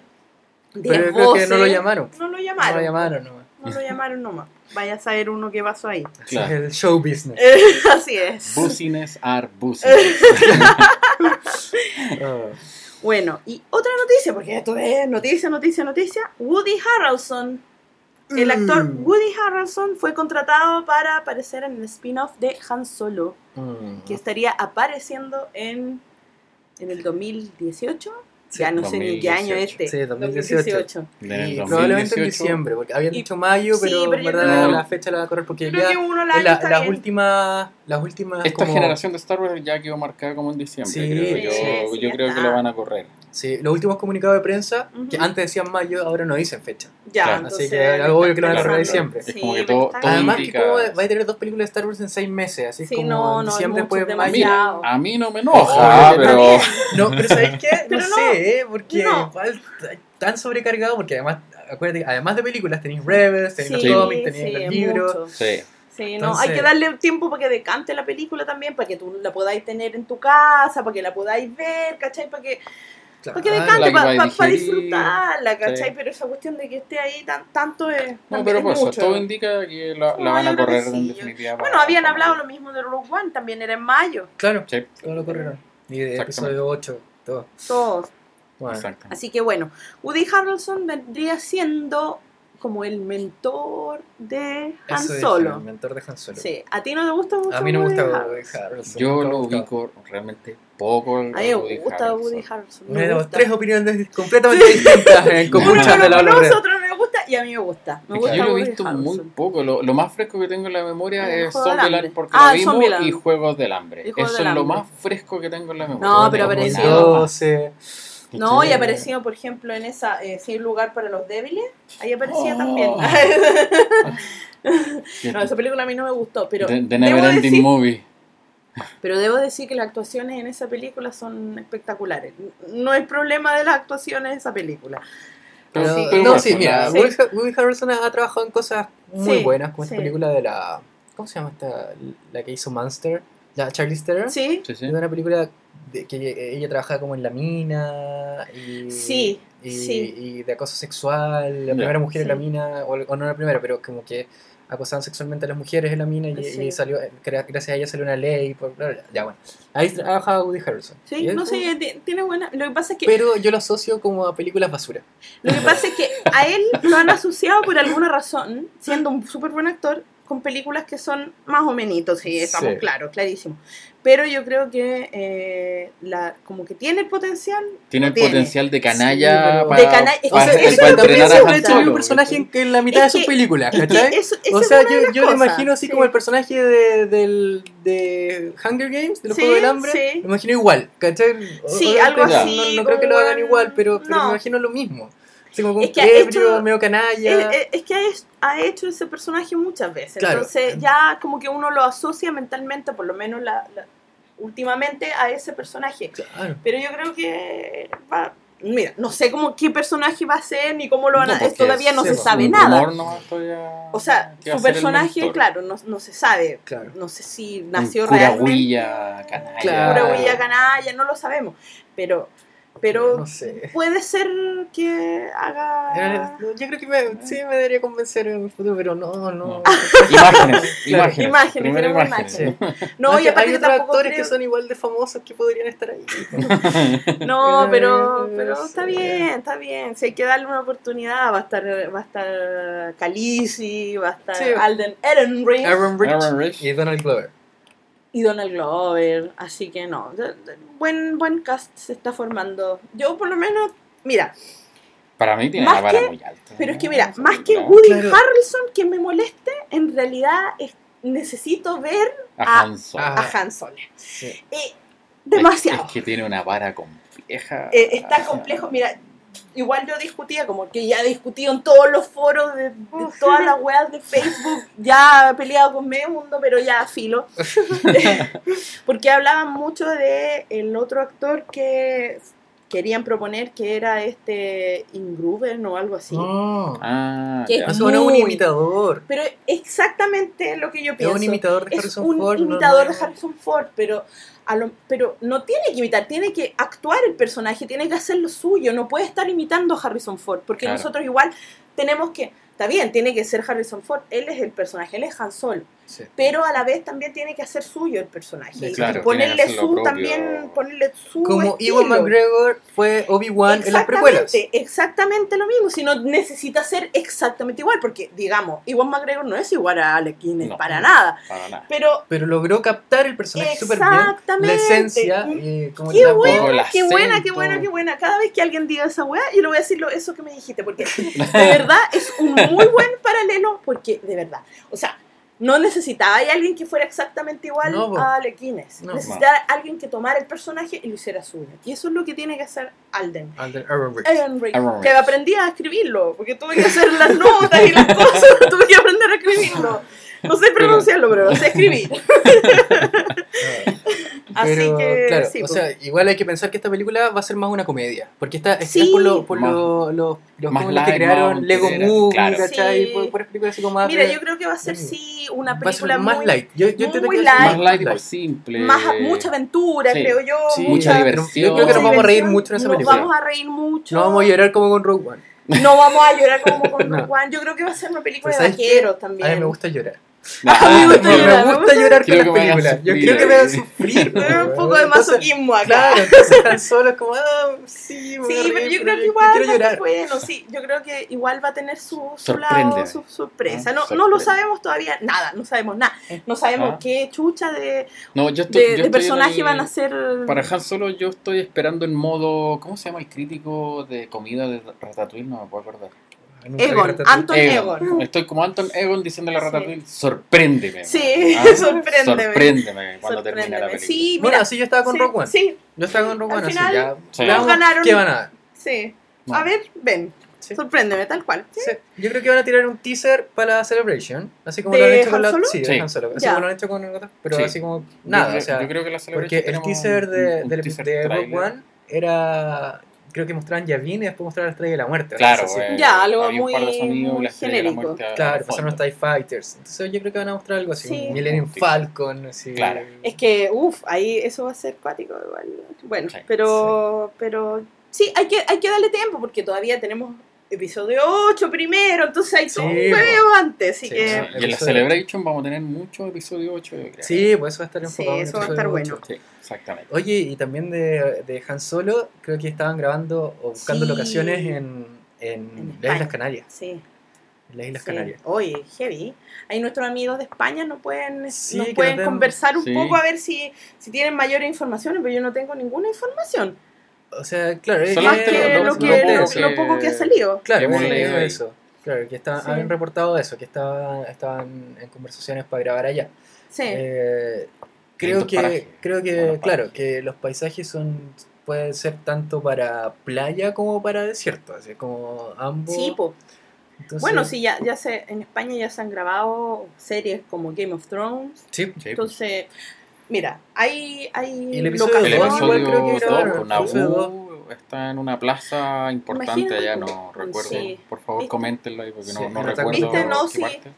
10 Pero yo creo que voces. no lo llamaron. No lo No llamaron. lo llamaron nomás. No lo llamaron nomás. Vaya a saber uno qué pasó ahí. Así Claro. es el show business. Así es. Business are business. Ah, Bueno, y otra noticia, porque esto es noticia, noticia, noticia. Woody Harrelson, el actor Mm. Woody Harrelson fue contratado para aparecer en el spin-off de Han Solo, mm. que estaría apareciendo en, en el 2018. Sí, ya no sé ni qué año 2018. este. Sí, 2018. En el Y probablemente en 2018, diciembre, porque habían Y- dicho mayo, sí, pero, verdad la fecha la va a correr porque ya la- está las últimas las últimas Esta como- generación de Star Wars ya quedó marcada como en diciembre, Sí, creo yo. yo creo está. que lo van a correr. Sí, los últimos comunicados de prensa que Ujú. antes decían mayo, ahora no dicen fecha. Ya, Claro. entonces, Así que algo obvio que lo van a Claro. diciembre. Es Sí, como que todo, todo. Además que indica- como va a tener dos películas de Star Wars en seis meses, así es Sí, como no, no, mucho, después mayo. demasiado. A mí no me enoja, pero. No, pero ¿sabes qué? No, no. sé, ¿eh? porque No. igual tan sobrecargado, porque además, acuérdate, además de películas tenéis Rebels, tenéis Sí, los cómics, tenéis sí, los libros. mucho. sí. Sí, no, Entonces- hay que darle tiempo para que decante la película también, para que tú la podáis tener en tu casa, para que la podáis ver, ¿cachai? Para que Claro. Para que la decante, que va a para digerir, disfrutarla, ¿cachai? sí. Pero esa cuestión de que esté ahí tan, tanto es. No, pero es por eso, mucho. todo indica que la, van a correr en definitiva. Bueno, para- habían para hablado lo mismo de Rogue One, también era en mayo. Claro, Sí, todo lo corrieron. Y de episodio 8, todo. Todos. Bueno, exacto. Así que bueno, Woody Harrelson vendría siendo como el mentor de Han eso dije, Solo. el mentor de Han Solo. Sí, ¿a ti no te gusta mucho A mí no me gusta? Woody Harrelson. Yo me lo ubico realmente poco. A mí me gusta Woody Harrelson. me Tenemos gusta. tres opiniones completamente distintas en de lo las conoce, obras. otro no me gusta y a mí me gusta. Me Es que gusta yo lo he Woody visto muy poco. Lo, lo más fresco que tengo en la memoria El es Zombieland porque Ah, lo vimos Zombieland. y Juegos del Hambre. Juegos Eso del es lo más fresco que tengo en la memoria. No, pero apareció- nada más. 12. No, y apareció, por ejemplo, en esa eh, Sin lugar para los débiles. Ahí aparecía Oh. también. No, esa película a mí no me gustó, pero The, The debo, Never Ending decir, Movie. Pero debo decir que las actuaciones en esa película son espectaculares. No es problema de las actuaciones de esa película. Pero, Sí. no, bueno, sí, mira, Sí. Woody, Har- Woody Harrelson ha trabajado en cosas muy Sí, buenas, como sí. esta película de la. ¿Cómo se llama esta? La que hizo Monster, la Charlize Theron. Sí, Sí, sí. Es una película de que ella, ella trabajaba como en la mina y, Sí, y, sí. y de acoso sexual, la primera mujer en la mina, o, o no la primera, pero como que acosaban sexualmente a las mujeres en la mina y, Sí. y salió, gra- gracias a ella salió una ley, por, bla, bla, bla. ya bueno. Ahí trabajaba Woody Harrelson. sí, no sé, ti- tiene buena. Lo que pasa es que Pero yo lo asocio como a películas basura. Lo que pasa es que a él lo han asociado por alguna razón, siendo un súper buen actor, con películas que son más o menos, sí, estamos Sí. claros, clarísimo. Pero yo creo que eh, la, como que tiene el potencial. Tiene el Tiene. potencial de canalla para, De cana- es que para- eso- para entrenar a Han un personaje en, que en la mitad Es de sus películas, Es que ¿cachai? O sea, yo, yo lo imagino así sí. como el personaje de, del, de Hunger Games, de los Sí, Juegos del Hambre. sí. Lo imagino igual, ¿cachai? O- Sí, obviamente algo así, No, no creo que lo hagan igual, pero, pero no. me imagino lo mismo. Así como con Es que ha ebrio, hecho- medio canalla. Es, es que ha ha hecho ese personaje muchas veces. Claro. Entonces ya como que uno lo asocia mentalmente, por lo menos la, la- últimamente, a ese personaje. Claro. Pero yo creo que va. Mira, no sé cómo qué personaje va a ser ni cómo lo van a. No, todavía no sí, se pues, sabe nada. todavía O sea, su personaje, claro, no, no se sabe. Claro. No sé si nació realmente. huilla, canalla. Claro. Pura huilla canalla, no lo sabemos. Pero, pero No sé. puede ser que haga. Eh, Yo creo que me, sí me debería convencer en el futuro, pero no, no. No. Imágenes, Claro. imágenes. Imágenes, primero queremos imágenes. No, y aparte hay otros actores creo- que son igual de famosos que podrían estar ahí. No, Eh, pero, pero sí. está bien, está bien. Si hay que darle una oportunidad, va a estar, va a estar Khaleesi, va a estar Sí. Alden Ehrenreich Aaron Rich Aaron Rich. y Donald Glover. Y Donald Glover. Así que no, buen, buen cast se está formando. Yo por lo menos, mira, Para mí tiene Más la vara que- muy alta. pero es ¿no? que mira, más que película. Woody Claro. Harrelson que me moleste, en realidad es- necesito ver A a- Han Solo. Ah. a Han Solo. Sí. Eh, demasiado. Es, es que tiene una vara compleja. Eh, está complejo. Mira, igual yo discutía, como que ya he discutido en todos los foros de, de todas las weas de Facebook, ya he peleado con medio mundo, pero ya filo. Porque hablaban mucho de el otro actor que querían proponer, que era este Ingruben o algo así. No. Ah, Que- ya. No, no es un Muy- imitador. Pero exactamente lo que yo Es pienso. un imitador de es Harrison un Ford. no- imitador no- de Harrison Ford, pero, lo- pero no tiene que imitar, tiene que actuar el personaje, tiene que hacer lo suyo, no puede estar imitando a Harrison Ford, porque Claro. nosotros igual tenemos que, está bien, tiene que ser Harrison Ford, él es el personaje, él es Han Solo, Sí. pero a la vez también tiene que hacer suyo el personaje, Claro, y ponerle su propio. también, ponerle su Como estilo. Ewan McGregor fue Obi-Wan en las precuelas. Exactamente, exactamente lo mismo. Si no necesita ser exactamente igual, porque digamos, Iwan McGregor no es igual a Alec Guinness No. para nada. Para nada. Pero Pero logró captar el personaje súper bien. La Exactamente. esencia. y como qué buena, qué buena, qué buena, qué buena. Cada vez que alguien diga esa weá, yo le voy a decir lo, eso que me dijiste, porque de verdad es un muy buen paralelo, porque de verdad, o sea, no necesitaba hay alguien que fuera exactamente igual No, a Alec Guinness. No. necesitaba alguien que tomara el personaje y lo hiciera suyo. Y eso es lo que tiene que hacer Alden. Alden Ehrenreich. que aprendí a escribirlo, porque tuve que hacer las notas y las cosas, tuve que aprender a escribirlo. No sé pronunciarlo, pero lo sé escribir. Así Pero, que, claro, sí, o pues. sea, igual hay que pensar que esta película va a ser más una comedia. Porque esta es Sí. por, lo- por Más- lo- los, los más que light, crearon más Lego Movie, claro. ¿cachai? Sí. Por, por películas así como más. Mira, de- yo creo que va a ser Mm. sí una película más muy, light. Yo, yo entiendo muy ser Más light y light. más simple. más mucha aventura, Sí. creo yo. Sí, Mucha mucha- diversión. Yo creo que nos vamos a reír mucho en esa Nos película. vamos a reír mucho. No vamos a llorar como con Rogue One. No vamos a llorar como con No. Rogue One. Yo creo que va a ser una película Pero de vaqueros también. A mí me gusta llorar. A mí me gusta No, llorar, me gusta llorar con las películas. Yo quiero que me hagan sufrir. Un poco de masoquismo acá. Claro, entonces Han Solo es como, ah, sí, Sí, pero yo creo que igual, quiero va- llorar. bueno, sí, yo creo que igual va a tener su, lado, su sorpresa. Ah, No, no lo sabemos todavía, nada, no sabemos nada. No sabemos Ah. qué chucha de, No, yo estoy, de, yo de estoy personaje el- van a ser. Para Han Solo yo estoy esperando en modo... ¿Cómo se llama el crítico de comida de Ratatouille? No me puedo acordar. Egon. Anton Egon. Estoy como Anton Egon diciéndole a Sí. Ratatouille, sorpréndeme. Sí, Ah, sorpréndeme. Sorpréndeme cuando termine la película. Sí, Bueno, mira. así yo estaba con sí, Rogue One. Sí, Yo estaba con Al One, así final, ya. Sí. ganaron- ¿Qué van a dar? sí. No. A ver, ven. Sí. Sorpréndeme, tal cual. Sí, Yo creo que van a tirar un teaser para la Celebration, así como ¿De lo han hecho con la Solo? sí, de Sí. Han Solo, así Ya. como lo han hecho con pero Sí. así como Yo nada, creo- o sea, yo creo que la Celebration porque el teaser de, un- un del- teaser de trailer. One era creo que mostraban Yavin y después mostraban la estrella de la muerte. Claro, eh, Ya, algo muy- sonidos genérico. Claro, pasaron los. TIE Fighters. Entonces yo creo que van a mostrar algo así, Sí. un Millennium. Falcon, así. Claro. Es que, uff, ahí eso va a ser cuático igual. Bueno, Sí, pero, pero sí, hay que, hay que darle tiempo porque todavía tenemos episodio 8 primero, entonces hay todo un Sí, hueveo antes, así Sí, que... Sí, Y en la Episodio Celebration vamos a tener muchos episodios 8, yo creo. Sí, pues eso va a estar Sí, enfocado en el eso va a episodio estar bueno. Sí, exactamente. Oye, y también de, de Han Solo, creo que estaban grabando o buscando Sí. locaciones en, en, En las. Islas Canarias. Sí, En las Islas sí. Canarias. Oye, heavy. Ahí nuestros amigos de España nos pueden, Sí, nos pueden nos den- conversar un Sí. poco a ver si, si tienen mayores informaciones, pero yo no tengo ninguna información. O sea, claro, es Más Solamente que lo- que, lo lo, poco que- lo poco que ha salido. Claro, que hemos leído eso. Claro, que estaban, Sí. habían reportado eso, que estaban, estaban en conversaciones para grabar allá. Sí. Eh, creo que, creo que, claro, que los paisajes son pueden ser tanto para playa como para desierto, así como ambos. Sí, po. Entonces- Bueno, sí, ya, ya se, en España ya se han grabado series como Game of Thrones. Sí, Sí, Entonces, mira, hay, hay Y el episodio El dos, locaciones. igual episodio creo que 2 grabaron, con Naboo está en una plaza importante Imagínate allá, no recuerdo. Sí. Por favor, coméntenlo ahí porque Sí, no, no recuerdo. ¿Viste? No, qué sí. parte.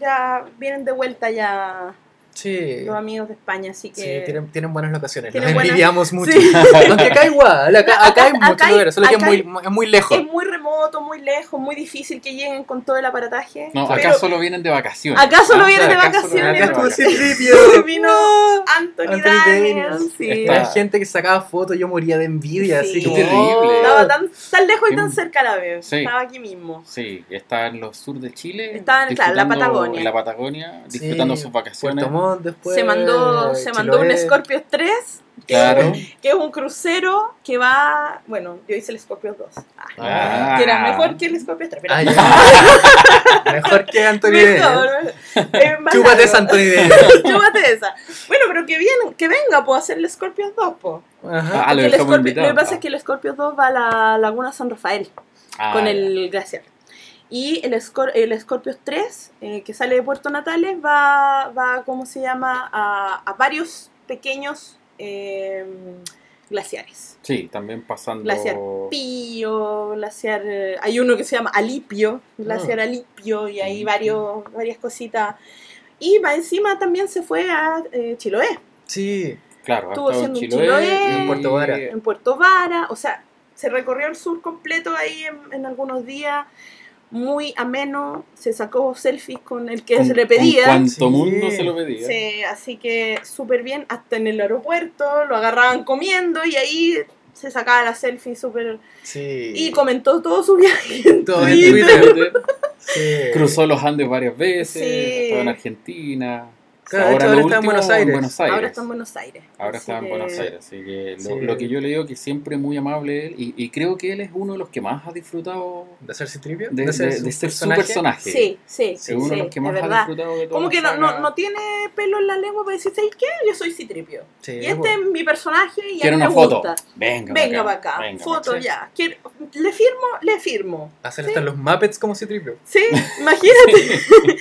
Ya vienen de vuelta ya sí. los amigos de España, así Sí, que... tienen, tienen buenas locaciones. Tienen Los buenas- envidiamos mucho. Sí. Aunque acá igual, acá, acá hay muchos lugares, solo que es muy, es muy lejos. Es muy remoto, muy lejos, muy difícil que lleguen con todo el aparataje. No, pero acá solo vienen de vacaciones. Acá solo Ah, vienen de acá vacaciones. Acá estuvo vino Anthony, Anthony Daniels. Sí. Gente que sacaba fotos, yo moría de envidia, Sí. así terrible. Estaba tan, tan lejos y Sí. tan cerca a la vez. Sí. Estaba aquí mismo. Sí, está en los sur de Chile. Está en- claro, la Patagonia. En la Patagonia, disfrutando sus vacaciones. Puerto Montt después. se mandó, se mandó un. Scorpio 3, que, Claro. que es un crucero que va. Bueno, yo hice el Scorpio 2. Ah, Ah. Que era mejor que el Scorpio 3. Pero Ah, ya. Mejor que Anthony más Chúpate esa Anthony. Chúpate esa. Bueno, pero que, viene, que venga, puedo hacer el Scorpio 2, po. Ajá. Ah, lo el Scorpio- lo que pasa es que el Scorpio 2 va a la Laguna San Rafael. Ah, con el glaciar. Y el, Scor el Scorpio 3, eh, que sale de Puerto Natales, va, va ¿cómo se llama?, a, a varios pequeños eh, glaciares. Sí, también pasando. Glaciar Pío, glaciar... eh, hay uno que se llama Alipio, glaciar Ah. Alipio, y hay varios, varias cositas. Y va encima también se fue a eh, Chiloé, Sí, Claro, Estuvo estado en haciendo Chiloé En Puerto Vara. en Puerto Vara, o sea, se recorrió el sur completo ahí en, en algunos días, muy ameno, se sacó selfies con el que Con- se le con pedía. cuanto Sí. mundo se lo pedía. Sí, así que súper bien, hasta en el aeropuerto, lo agarraban comiendo y ahí se sacaba la selfie súper... sí. Y comentó todo su viaje en Todo en Twitter. Sí. Cruzó los Andes varias veces, Sí. estaba en Argentina. Claro, ahora está en Buenos Aires. Ahora está en Buenos Aires. Ahora así está en que- Buenos Aires, así que lo, Sí. lo que yo le digo que siempre muy amable él y, y creo que él es uno de los que más ha disfrutado ¿De ser Citripio? de, de- ser de su ser su personaje? Sí, sí, Es sí, uno de los que más ha disfrutado de Como que no, no, no tiene pelo en la lengua para decir, ¿sabes qué? Yo soy Citripio. Sí, Y este bueno. es mi personaje y a Quiero mí una me foto. gusta. Venga, Venga para acá. venga foto ya. Quiero- le firmo, le firmo. Hacer Sí. hasta los Muppets como Citripio. Sí, imagínate.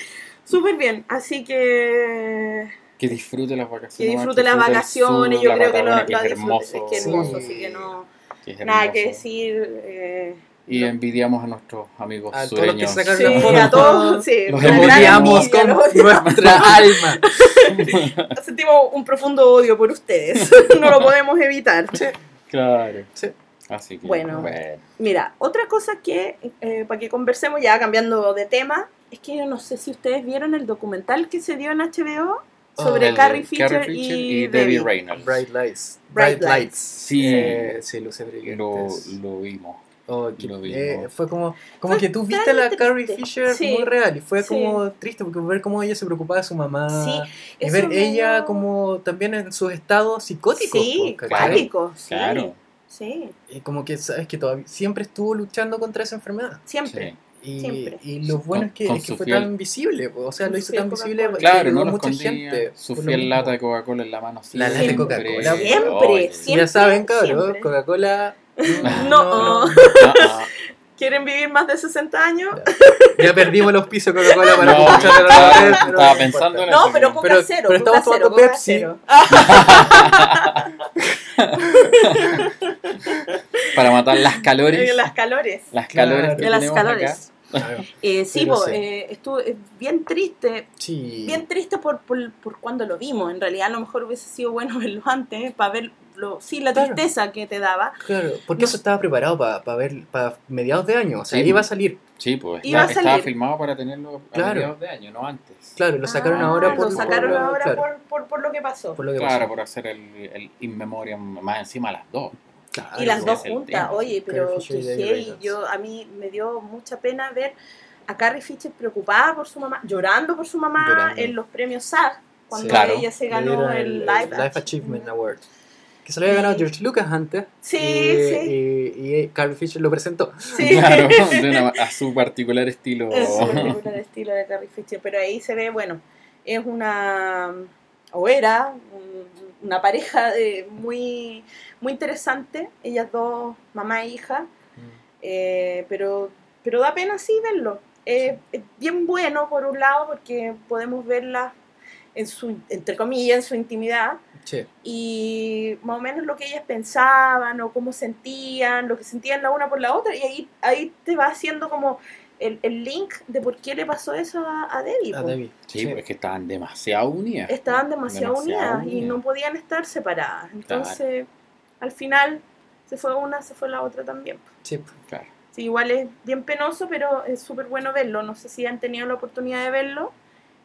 Súper bien. Así que. Que disfrute las vacaciones. que disfrute las vacaciones, sur, yo la creo que lo, Patagonia, lo que es hermoso. es que es Sí. hermoso, así que no, que nada que hermoso. decir. eh, Y envidiamos a nuestros amigos A todos los que sureños. sacaron sí, a todos, sí, Los una Los gran odiamos envidia, con nuestra alma. Sentimos un profundo odio por ustedes, no lo podemos evitar. Claro. Sí. Así que, Bueno. Mira, otra cosa que, eh, para que conversemos ya cambiando de tema, es que yo no sé si ustedes vieron el documental que se dio en HBO sobre Oh, de Carrie Fisher, y, Debbie Debbie. Reynolds. Bright Lights. Bright Bright, Lights. Sí, Eh, sí, brillantes. lo, lo vimos. Oh, que- lo vimos. eh, fue como, como Fue que tú viste a la. Carrie Fisher Sí. muy real y fue Sí. como triste porque ver cómo ella se preocupaba de su mamá Sí, y ver ella como también en sus estados psicóticos. Sí, po, ¿cachai? cuático, sí. Claro. Sí, Y como que sabes que todavía siempre estuvo luchando contra esa enfermedad. siempre. Y, Siempre. y lo bueno Con- es que, es que fue fiel- tan visible, po, o sea, lo hizo tan visible que Claro, llegó no mucha escondía. gente. Su fiel lata de Coca-Cola en la mano. La lata de Siempre. Coca-Cola. Siempre, siempre. ya saben, cabrón, siempre. Coca-Cola. No. ¿Quieren vivir más de 60 años? Ya perdimos los pisos de Coca-Cola para No, escuchar a la estaba- vez, pero estaba no pensando importa. en No, eso, pero ¿no? Pero- cero. pero Coca estamos cero, tomando Pepsi. Para matar las calores. De las calores. Las calores que De las calores. acá. Eh, sí, po, sí. eh, estuvo eh, bien triste, Sí. bien triste por, por, por cuando lo vimos. En realidad a lo mejor hubiese sido bueno verlo antes, para ver lo, sí, la Claro. tristeza que te daba. Claro, porque No. eso estaba preparado para ver para mediados de año, o sea, Sí. iba a salir. Sí, pues Iba a estaba filmado para tenerlo a Claro. mediados de año, no antes. Claro, lo sacaron Ah, ahora por Lo sacaron por- ahora claro, por, por, por lo que pasó. por lo que Claro, pasó. por hacer el, el In Memoriam más encima a las dos. Claro, y las dos el juntas, oye, pero que yo a mí me dio mucha pena ver a Carrie Fisher preocupada por su mamá, llorando por su mamá Llorando. en los premios SAG, cuando Sí. Claro. ella se ganó dieron el, Life, Life Achievement Award. Que se lo había ganado. George Lucas antes. Sí, y, sí. Y, y Carrie Fisher lo presentó. Sí. Claro, de una- a su particular estilo. Es su particular estilo de Carrie Fisher, pero ahí se ve, bueno, es una, o era, un- una pareja de muy, muy interesante, ellas dos, mamá e hija, eh, pero, pero da pena sí verlo. Eh, es bien bueno por un lado porque podemos verla en su, entre comillas, en su intimidad Sí. y más o menos lo que ellas pensaban o cómo sentían, lo que sentían la una por la otra y ahí, ahí te va haciendo como el, el link de por qué le pasó eso a, a Debbie. A. Debbie. Sí, pues es que estaban demasiado unidas. Estaban demasiado, unidas y unidas. no podían estar separadas. Entonces, al final se fue una, se fue la otra también. Sí. Claro. Sí, igual es bien penoso, pero es súper bueno verlo. No sé si han tenido la oportunidad de verlo.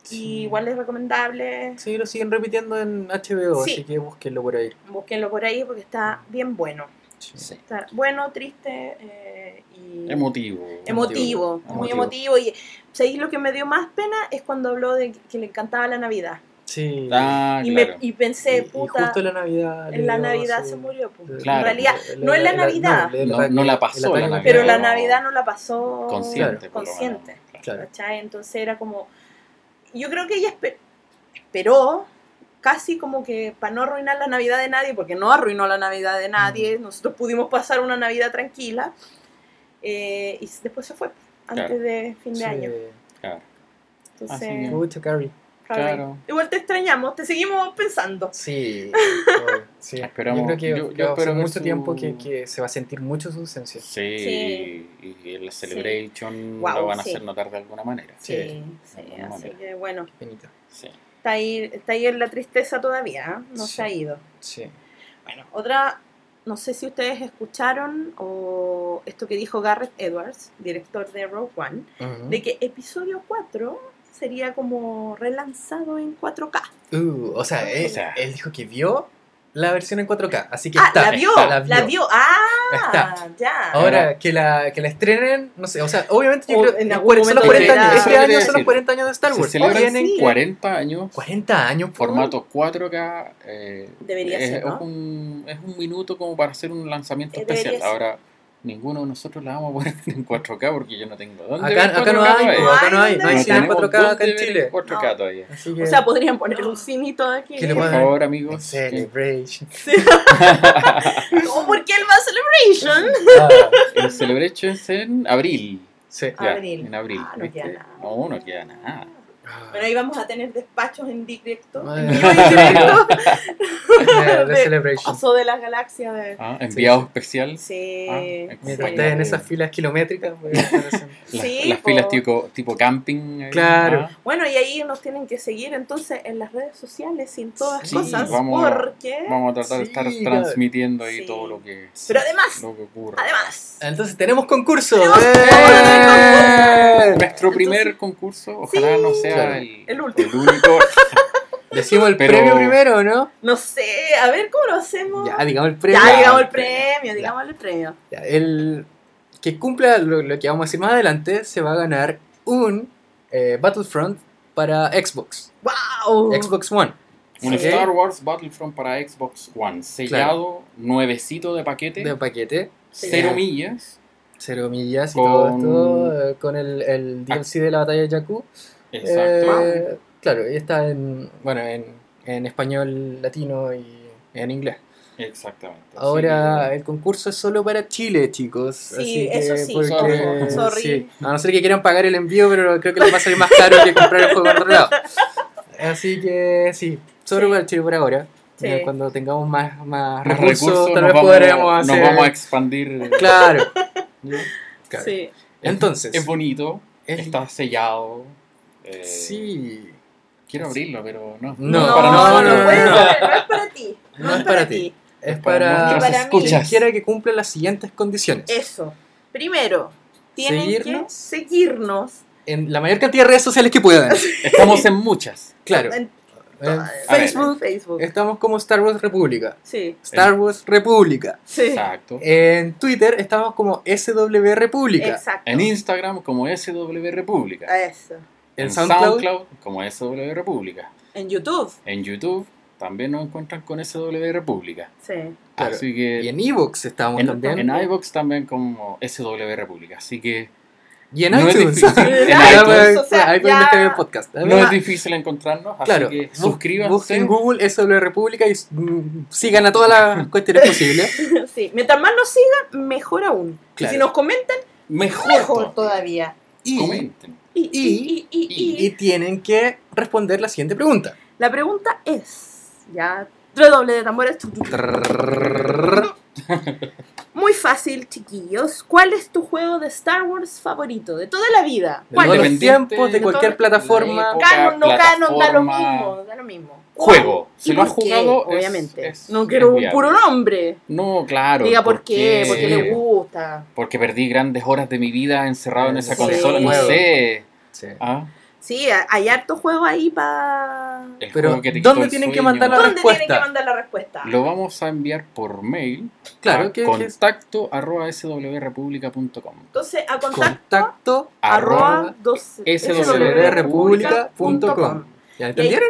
Sí. Y igual es recomendable. Sí, lo siguen repitiendo en HBO, Sí. así que búsquenlo por ahí. Búsquenlo por ahí porque está bien bueno. Sí. Sí. Está bueno, triste eh, y Emotivo. emotivo, muy emotivo. Y ¿sabéis lo que me dio más pena? Es cuando habló de que le encantaba la Navidad. Sí. Ah, y, claro. me, y pensé, Y- y puta, justo en la Navidad. en la Navidad su- se murió. pues. Claro. En realidad, le- no en la le- Navidad. No- no la pasó la Navidad. pero la Navidad no la pasó Consciente. consciente. Claro. ¿cachai? Entonces era como. Yo creo que ella espe- esperó casi como que para no arruinar la Navidad de nadie, porque no arruinó la Navidad de nadie, nosotros pudimos pasar una Navidad tranquila eh, y después se fue antes Claro. de fin de Sí. año. Claro. Entonces, Mucho Carrie. Claro. igual te extrañamos, te seguimos pensando. Sí. sí. Esperamos- Yo creo que, espero mucho su- tiempo que, que se va a sentir mucho su ausencia. Sí, Sí. y el Celebration lo van a sí. hacer notar de alguna manera. Sí, Sí, así manera. que bueno, está ahí, está ahí en la tristeza todavía, ¿eh? no Sí. se ha ido. Sí. Bueno, otra, no sé si ustedes escucharon o esto que dijo Garrett Edwards, director de Rogue One, de que episodio 4 sería como relanzado en 4K. Uh, o sea, él, él dijo que vio la versión en 4K, así que ah, está. la vio, está, la vio, ah, Está. ya. Ahora, que la, que la estrenen, no sé, o sea, obviamente yo O creo en que algún son los momento 40 años, este año son los decir. 40 años de Star Se Wars. celebran Oye, sí. 40 años, 40 años, formato 4K. eh, Debería es, ser, ¿no? es un, es un minuto como para hacer un lanzamiento Eh, debería especial. ser. Ahora, ninguno de nosotros la vamos a poner en 4K porque yo no tengo dónde Acá, ver acá no 4K hay, acá no hay, No no hay cine en tenemos 4K acá en ver Chile. 4K No. todavía. Que, O sea, podrían poner un cinito aquí. Que le Por favor, amigos. Celebration. ¿Cómo? ¿Por qué el más Celebration? Ah, El Celebration es en abril. sí. Ya, Abril. En abril. Ah, no queda nada. No, no queda nada. Ah, Bueno, ahí vamos a tener despachos en directo. Madre En directo. The de Celebration. Oso de las galaxias. de- Ah, enviado especial. Sí. Ah, Mientras sí. en esas filas kilométricas, pues, estar haciendo- Las, Sí, las filas tipo, tipo camping. ahí. Claro. Ah, Bueno, y ahí nos tienen que seguir entonces en las redes sociales y en todas Sí, cosas. vamos a- porque. Vamos a tratar de estar claro. transmitiendo ahí Sí. todo lo que, Pero además, lo que ocurre. además. Entonces tenemos concurso. Tenemos- ¡Eh! Nuestro primer concurso, ojalá Sí. no sea Claro. el, El último. el único. Decimos el Pero- premio primero, ¿no? No sé, a ver cómo lo hacemos. Ya, digamos el premio. Ya, digamos el premio. digamos el premio. Ya, el que cumpla lo, lo que vamos a decir más adelante se va a ganar un eh, Battlefront para Xbox. ¡Wow! Xbox One. Un Sí. Star Wars Battlefront para Xbox One, sellado, nuevecito de paquete, De paquete. cero millas. Cero millas y Con- todo esto. eh, con el, el DLC de la batalla de Jakku. Exacto. Eh, claro, y está en, bueno, en, en español latino y en inglés. Exactamente. Ahora que- el concurso es solo para Chile, chicos. Sí, así que eso sí, porque- sorry. Sí. A no ser que quieran pagar el envío, pero creo que les va a salir más caro que comprar el juego en otro lado. Así que sí, solo Sí. para Chile por ahora. Sí. Cuando tengamos más, más más recursos, recursos, tal nos, vez vamos, podremos nos hacer. vamos a expandir. Claro. Claro. Sí. Entonces, Es bonito, es- está sellado. Eh, Sí. Quiero abrirlo, pero no. No, No, para no, no, no, no. es para ti. No es para ti. Es para para, quiera que cumpla las siguientes condiciones. Eso. Primero, tienen Seguirnos. que seguirnos En la mayor cantidad de redes sociales que puedan. Estamos en muchas. Claro. en En A ver. Facebook Facebook. estamos como Star Wars República. Sí, Star Wars República. sí. Exacto. En Twitter estamos como SW República. Exacto. En Instagram como SW República. Eso. En En SoundCloud, SoundCloud como SW República. En YouTube. En YouTube también nos encuentran con SW República. Sí. Claro. Así que Y en Evox estamos en, también. en iVoox también como SW República. Así que y en no es iTunes. difícil. En En Ahí iTunes, pueden- o sea, ahí pueden ya- descargar el podcast. no Además, es difícil encontrarnos, así claro, que bus- suscríbanse. busquen Google SW República y mm, sigan a todas las cuestiones posibles. sí. Mientras más nos sigan, mejor aún. Claro. Y si nos comentan, Mejor, mejor todavía. todavía. Y, Comenten. Y, tienen que responder la siguiente pregunta. La pregunta es, ya, redoble de tambores. Muy fácil, chiquillos. ¿Cuál es tu juego de Star Wars favorito de toda la vida? De ¿Cuál todos los tiempos, de de cualquier plataforma. Canon, no canon, da lo mismo, da lo mismo. Juego. ¿Y Si lo has por qué? jugado, es- obviamente. es- no quiero un puro nombre. No, claro. Diga por qué, porque porque le gusta. Porque perdí grandes horas de mi vida encerrado en esa Sí. consola. No sé. Sí. Ah, Sí, hay harto juego ahí para... el Pero, juego que ¿dónde tienen que mandar la ¿Dónde respuesta? tienen que mandar la respuesta? Lo vamos a enviar por mail. Claro, a que- que- contacto arroba swrepublica.com. Entonces, a contacto Contacto arroba dos- swrepublica.com. ¿Ya entendieron?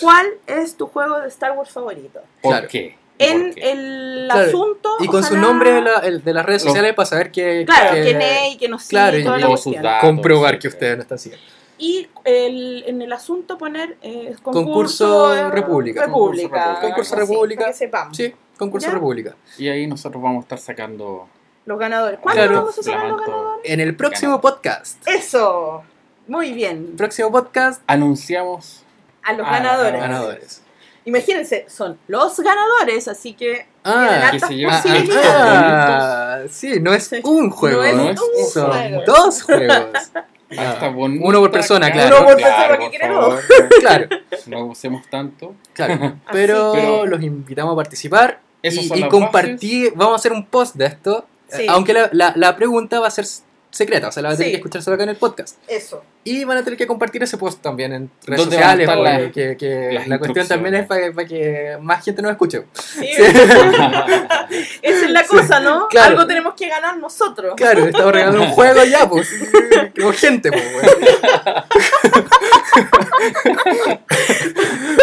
¿Cuál es tu juego de Star Wars favorito? ¿Por Claro. qué? En el Claro, asunto. Y con su nombre de, la- el- de las redes sociales para saber que, Claro, que- quién es y que nos sigue claro, y datos. comprobar que ustedes no están siguiendo. Y el, en el asunto poner eh, concurso, Concurso eh, República. República. Concurso República. Así, República. para que sepamos. Sí, concurso ¿Ya? República. Y ahí nosotros vamos a estar sacando. Los ganadores. ¿Cuándo Claro. vamos a sacar los ganadores? En el próximo Ganador. podcast. Eso. Muy bien. Próximo podcast. Anunciamos. A los ganadores. Ganadores. Imagínense, son los ganadores, así que Ah, ah, posibilidades. ah, sí, no es Sí. un juego. No es un son juego. dos juegos. Ah, bonita, uno por persona, claro. Uno por persona, Claro, que por favor. Claro, No usemos tanto. claro. Pero que- los invitamos a participar y, y compartir. Vamos a hacer un post de esto. Sí. Aunque la, la- la pregunta va a ser secreta, o sea, la van a tener Sí. que escuchar solo acá en el podcast. Eso. Y van a tener que compartir ese post también en redes ¿Dónde van a sociales. las- que, la cuestión también es para, que más gente nos escuche. Sí, Sí. Esa es la cosa, ¿no? claro. Algo tenemos que ganar nosotros. Claro, estamos regalando un juego ya, pues. Como gente, pues.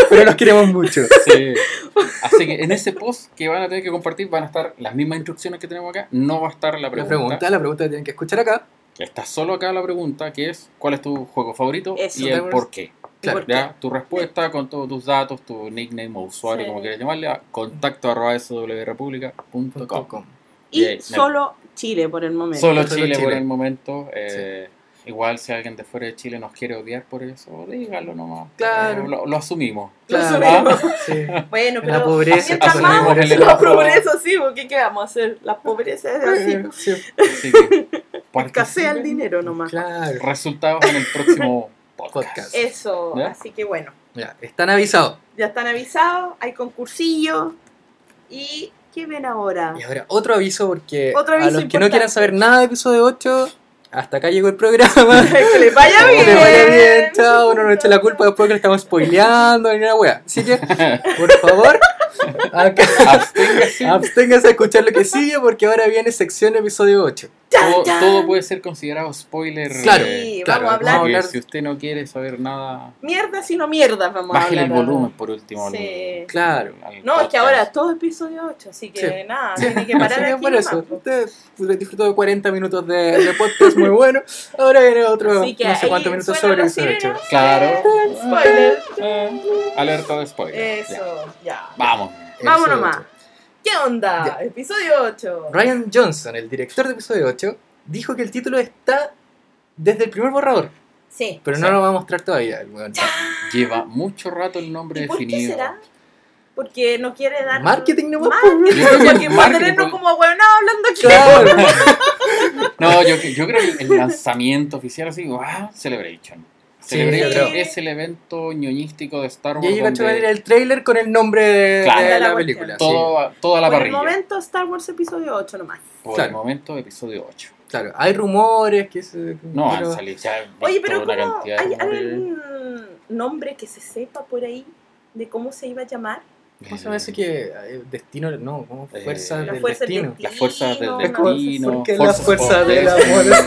Pero los queremos mucho. Sí. Así que en ese post que van a tener que compartir van a estar las mismas instrucciones que tenemos acá. No va a estar la La pregunta. pregunta, la pregunta que tienen que escuchar acá. Está solo acá la pregunta que es ¿cuál es tu juego favorito? Eso. y el por qué. Claro. ¿Por qué? Ya, tu respuesta con todos tus datos, tu nickname o usuario, Sí. como quieras llamarle, a contacto arroba swrepublica.com. Y Bien, solo Chile por el momento. Solo Solo Chile, por el momento. eh, Igual si alguien de fuera de Chile nos quiere odiar por eso, dígalo nomás. Claro. Eh, Lo, lo asumimos. Lo Claro, subimos. sí. Bueno, pero La pobreza, asumimos más el la pobreza, sí, porque ¿qué vamos a hacer? La pobreza es así, Eh, sí, Así que escasea el dinero nomás. Claro. Resultados en el próximo podcast. Eso, ¿Ya? así que bueno, Ya, están avisados. ya están avisados, hay concursillo y ¿qué ven ahora? Y ahora, otro aviso porque Otro a aviso los que no importante. quieran saber nada de episodio 8, hasta acá llegó el programa. que les vaya Que bien. les vaya bien, chao, no nos eche la culpa después que le estamos spoileando ni una wea. Así que, por favor, acá, Absténgase. absténgase a escuchar lo que sigue porque ahora viene sección episodio 8. Todo, puede ser considerado spoiler. Claro, eh, Sí, claro, vamos a hablar. si usted no quiere saber nada, Mierda, sino mierda, vamos a baje hablar. el volumen por último. al- Sí. Claro. al No, es que ahora es todo episodio 8, así que Sí. nada, tiene que parar aquí por eso, usted disfrutó de 40 minutos de, de podcast muy bueno. Ahora viene otro, Así que no sé cuántos minutos sobre los episodio 8. sirenas. Claro. Spoiler. Eh, alerta de spoiler. Ya. Eso, ya. Vamos. Vamos nomás. 8. ¿Qué onda? Ya. Episodio 8. Ryan Johnson, el director de episodio 8, dijo que el título está desde el primer borrador, Sí. pero Sí. no lo va a mostrar todavía. Lleva mucho rato el nombre ¿Y por qué definido. será? Porque no quiere dar. Marketing Marketing, pues, creo que porque para marketing, tenernos como hueonados hablando aquí. Claro. No, yo, yo creo que el lanzamiento oficial así, wow, Celebration. Sí, creo. es el evento ñoñístico de Star Y Wars ahí cacho donde venir el trailer con el nombre de, Claro. de De la la película. sí. todo, toda la Por el parrilla. momento, Star Wars Episodio 8 nomás. Por Claro. el momento, episodio 8. Claro, hay rumores que se. No, pero- han salido ya Oye, pero una ¿cómo, ¿hay algún nombre que se sepa por ahí de cómo se iba a llamar? ¿Cómo se llama eso que eh, destino, no, como Eh, fuerza La del fuerza del destino? destino. Las fuerzas del destino. porque la fuerza del amor es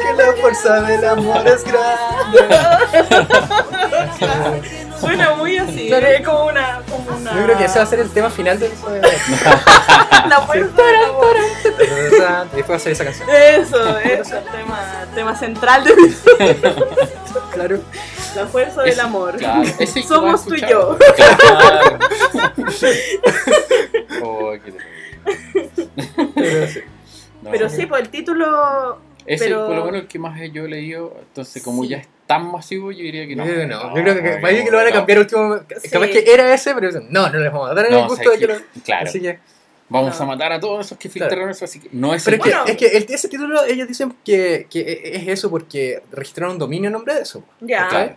que la fuerza del amor es grande. Suena muy así. Claro. Es como una, como una. Yo creo que ese va a ser el tema final del episodio. La fuerza del amor. Y después va a ser esa canción. Eso, eso, el tema, tema central de Claro. la fuerza del amor. Claro, Somos tú y yo. Claro. Oh, qué. Pero sí. No, Pero sí, pues el título. Ese pero- por lo menos el que más yo he leído. Entonces, como Sí. ya es tan masivo, yo diría que Yo no. creo que no. Yo creo que, no, que lo van a no. cambiar último. Sí. Capaz que era ese, pero no, no les vamos a dar el No, gusto o sea, de que que- lo. Claro, Así que. vamos No. a matar a todos esos que Claro. filtraron eso, así que no es Pero el es que, Bueno. es que el- ese título, ellos dicen que, que es eso porque registraron un dominio en nombre de eso. Ya. Claro,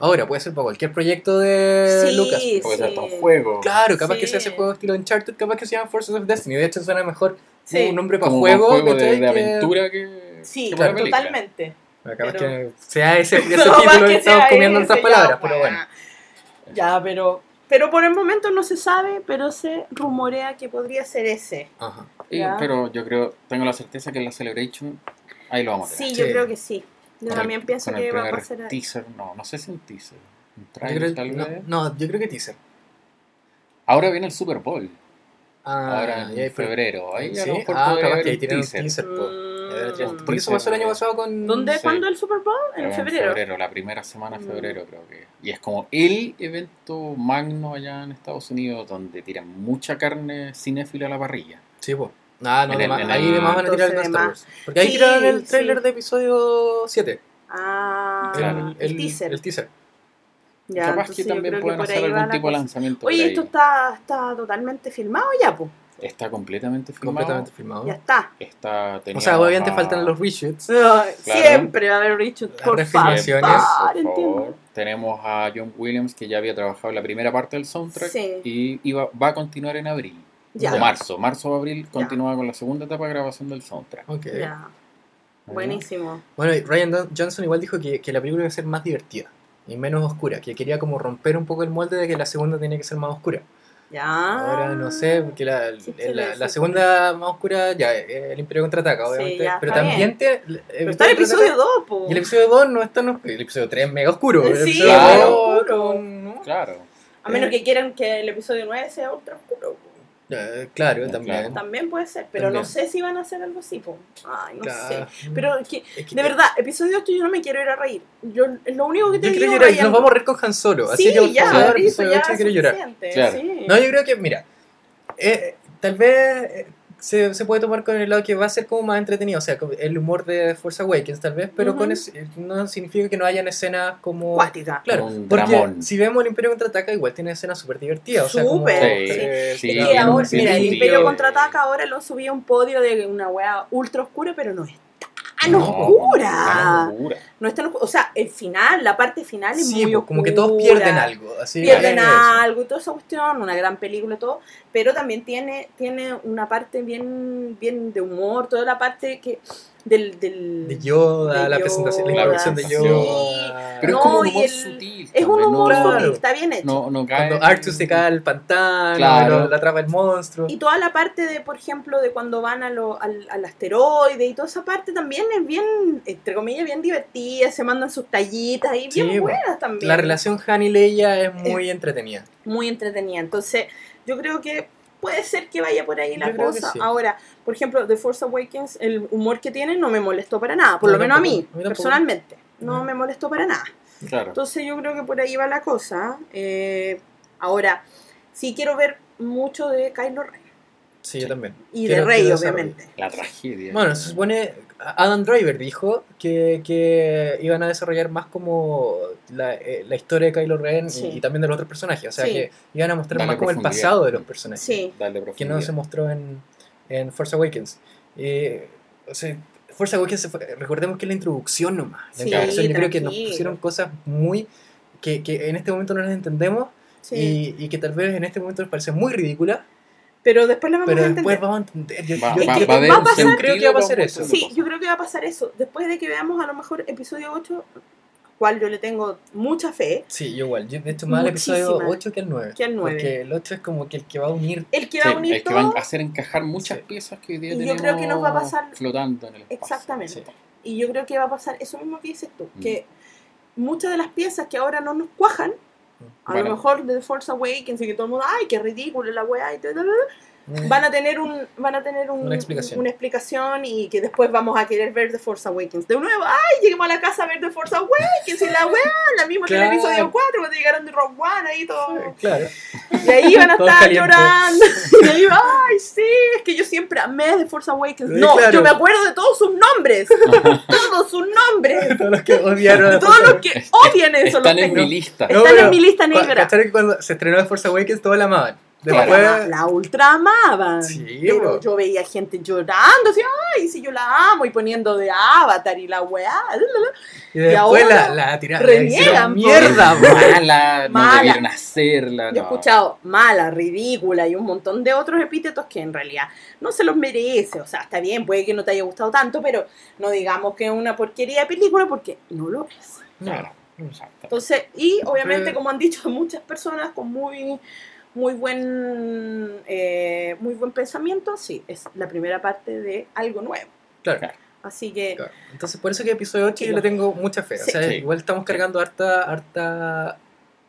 Ahora, puede ser para cualquier proyecto de Sí, Lucas. puede ser para un juego. Claro, capaz Sí. que se hace juego estilo Uncharted, capaz que se llama Forces of Destiny. De hecho, suena mejor Sí. un nombre para Como juego, un juego de, que- aventura que. Sí, que película. totalmente. Capaz Pero- que sea ese, ese No, título que que estamos comiendo otras ya, palabras, pero bueno. Ya, pero. Pero por el momento no se sabe, pero se rumorea que podría ser ese. Ajá. Y- Ya. pero yo creo, tengo la certeza que en la Celebration ahí lo vamos a tener. Sí, yo Sí. creo que sí. Yo Con también el- pienso que va a pasar ahí. teaser, no, no sé si un teaser. Un Yo trailer creo, tal no, vez. no, yo creo que teaser. Ahora viene el Super Bowl. Ah, ahora en ya, febrero. Ahí ¿Sí? lo mejor Ah, capaz que ahí un tienen un teaser. teaser. Porque eso pasó el año pasado con. ¿Dónde? Sí. ¿Cuándo el Super Bowl? En En febrero. la primera semana de Mm. febrero creo que. Y es como el evento magno allá en Estados Unidos donde tiran mucha carne cinéfila a la parrilla. Sí, pues. Ah, no, el- ahí el- de más van a tirar el Star Wars. Porque ahí Sí, tiraron el sí. trailer de episodio 7. Ah, Claro. el, teaser. El teaser. Ya, Capaz que también pueden hacer algún tipo de lanzamiento. Oye, esto está, está totalmente filmado ya, pues. Está completamente filmado. Completamente filmado. Ya está. Está, O sea, obviamente a- faltan los reshoots. Siempre va a haber Las por refilmaciones, favor, por entiendo. favor. Tenemos a John Williams que ya había trabajado en la primera parte del soundtrack Sí. y iba, va a continuar en abril. Ya. O marzo, marzo o abril continúa con la segunda etapa de grabación del soundtrack. Ok. Ya. Buenísimo. Bueno, y Ryan Johnson igual dijo que, que la película iba a ser más divertida y menos oscura, que quería como romper un poco el molde de que la segunda tenía que ser más oscura. Ya. Ahora no sé, porque la, Sí, la- sí, la- sí, la sí. segunda más oscura, ya, eh, el Imperio contraataca, Sí, obviamente. ya, pero también tiene. Pero está el episodio 2, po. Y el episodio 2 no es tan oscuro. El episodio 3 es mega oscuro. El Sí, episodio claro. oscuro. ¿no? Claro. A menos que quieran que el episodio 9 sea ultra oscuro. Eh, claro, Ya, también. claro. También puede ser, pero También. no sé si van a hacer algo así, po. Ay, no Claro. sé. Pero es que, Es que- de verdad, episodio 8 yo no me quiero ir a reír. Yo, lo único que te Yo digo quiero llorar. Nos vamos a reír con Han Solo. Así sí, que por ya, favor, listo, episodio ya 8 es quiero llorar. Claro. sí. No, yo creo que, mira, eh, tal vez eh, se, se puede tomar con el lado que va a ser como más entretenido, o sea, el humor de Force Awakens tal vez, pero con es- no significa que no hayan escenas como... Cuática. Claro, Un porque dramón. si vemos el Imperio Contraataca igual tiene escenas súper divertidas, o sea, como... Súper, eh, sí. Sí, ahora, mira, el. Imperio contraataca ahora lo subí a un podio de una weá ultra oscura, pero no es tan No, oscura. No es tan oscura. O sea, el final, la parte final es Sí, muy pues, oscura. como que todos pierden algo, así Pierden algo y toda esa cuestión, una gran película y todo, pero también tiene, tiene una parte bien, bien de humor, toda la parte que del, del De Yoda, de la presentación, la introducción de sí. Yoda. Pero No, es como un humor el- sutil. es un humor no- sutil, está bien hecho. No, no cae. Cuando Arthur se cae al pantano, Claro. lo, lo atrapa el monstruo. Y toda la parte de, por ejemplo, de cuando van a lo- al, al asteroide y toda esa parte también es bien, entre comillas, bien divertida, se mandan sus tallitas y Sí, bien bueno. buenas también. La relación Han y Leia es muy entretenida. Muy entretenida. Entonces, yo creo que puede ser que vaya por ahí la Yo cosa. sí. Ahora, por ejemplo, The Force Awakens, el humor que tiene no me molestó para nada, por No, lo menos a mí, A mí tampoco. personalmente. No No. me molestó para nada. Claro. Entonces yo creo que por ahí va la cosa. Eh, ahora, sí quiero ver mucho de Kylo Ren. Sí, yo también. Y Quiero de Rey, obviamente. La tragedia. Bueno, se supone, Adam Driver dijo que, que iban a desarrollar más como la, eh, la historia de Kylo Ren y- Sí. y, también de los otros personajes. O sea, Sí. que iban a mostrar más como el pasado de los personajes. Sí. Que no se mostró en, en Force Awakens. Eh, o sea, Force Awakens, recordemos que es la introducción nomás. La Sí, introducción, yo creo que nos pusieron cosas muy... Que, que en este momento no las entendemos Sí. y, y que tal vez en este momento nos parecen muy ridículas, Pero después la vamos pero a después entender. vamos a entender. Yo, Va, yo- va- yo- va a yo un creo sentido que va a pasar eso. Sí, yo creo que va a pasar eso. Después de que veamos a lo mejor episodio 8, cual yo le tengo mucha fe, Sí, yo igual. Yo, de hecho, más al episodio Muchísima. 8 que al 9. que al 9. Porque el 8 es como que el que va a unir. El que Sí, va a unir es que van todo, a hacer encajar muchas Sí. piezas que hoy día Y yo tenemos creo que nos va a pasar- flotando en el espacio. exactamente. Sí. Y yo creo que va a pasar eso mismo que dices tú, Mm. que muchas de las piezas que ahora no nos cuajan, a Bueno. lo mejor de The Force Awakens y que todo el mundo, ay, qué ridículo la weá y tal, tal, tal", Mm. Van a tener un van a tener un- Una explicación. una explicación y que después vamos a querer ver The Force Awakens de nuevo ay lleguemos a la casa a ver The Force Awakens y la weá la misma que en el Claro. episodio 4 cuando llegaron de Rogue One ahí todo Claro. y ahí van a Todos estar calientes. llorando y ahí ay sí es que yo siempre amé The Force Awakens no claro. yo me acuerdo de todos sus nombres todos sus nombres Todos los que odiaron de todos los que odian eso los Están en tengo. mi lista. Están pero en mi lista negra. ¿cachai que cuando se estrenó The Force Awakens todos la amaban. Después. la, la ultra amaban. Sí, pero bro. yo veía gente llorando, así, ay, si yo la amo, y poniendo de avatar y la weá. Y después ahora la, la tiraron. reniegan, mierda, bro. Mala, no Mala. debieron hacerla. Yo he no. escuchado mala, ridícula y un montón de otros epítetos que en realidad no se los merece. O sea, está bien, puede que no te haya gustado tanto, pero no digamos que es una porquería de película porque no lo es. Claro, exacto. Entonces, y obviamente, como han dicho muchas personas con muy muy buen eh, muy buen pensamiento, sí, es la primera parte de algo nuevo. Claro. Así que Claro. Entonces, por eso que episodio 8 yo le tengo mucha fe. Sí. O sea, Sí. igual estamos cargando harta, harta,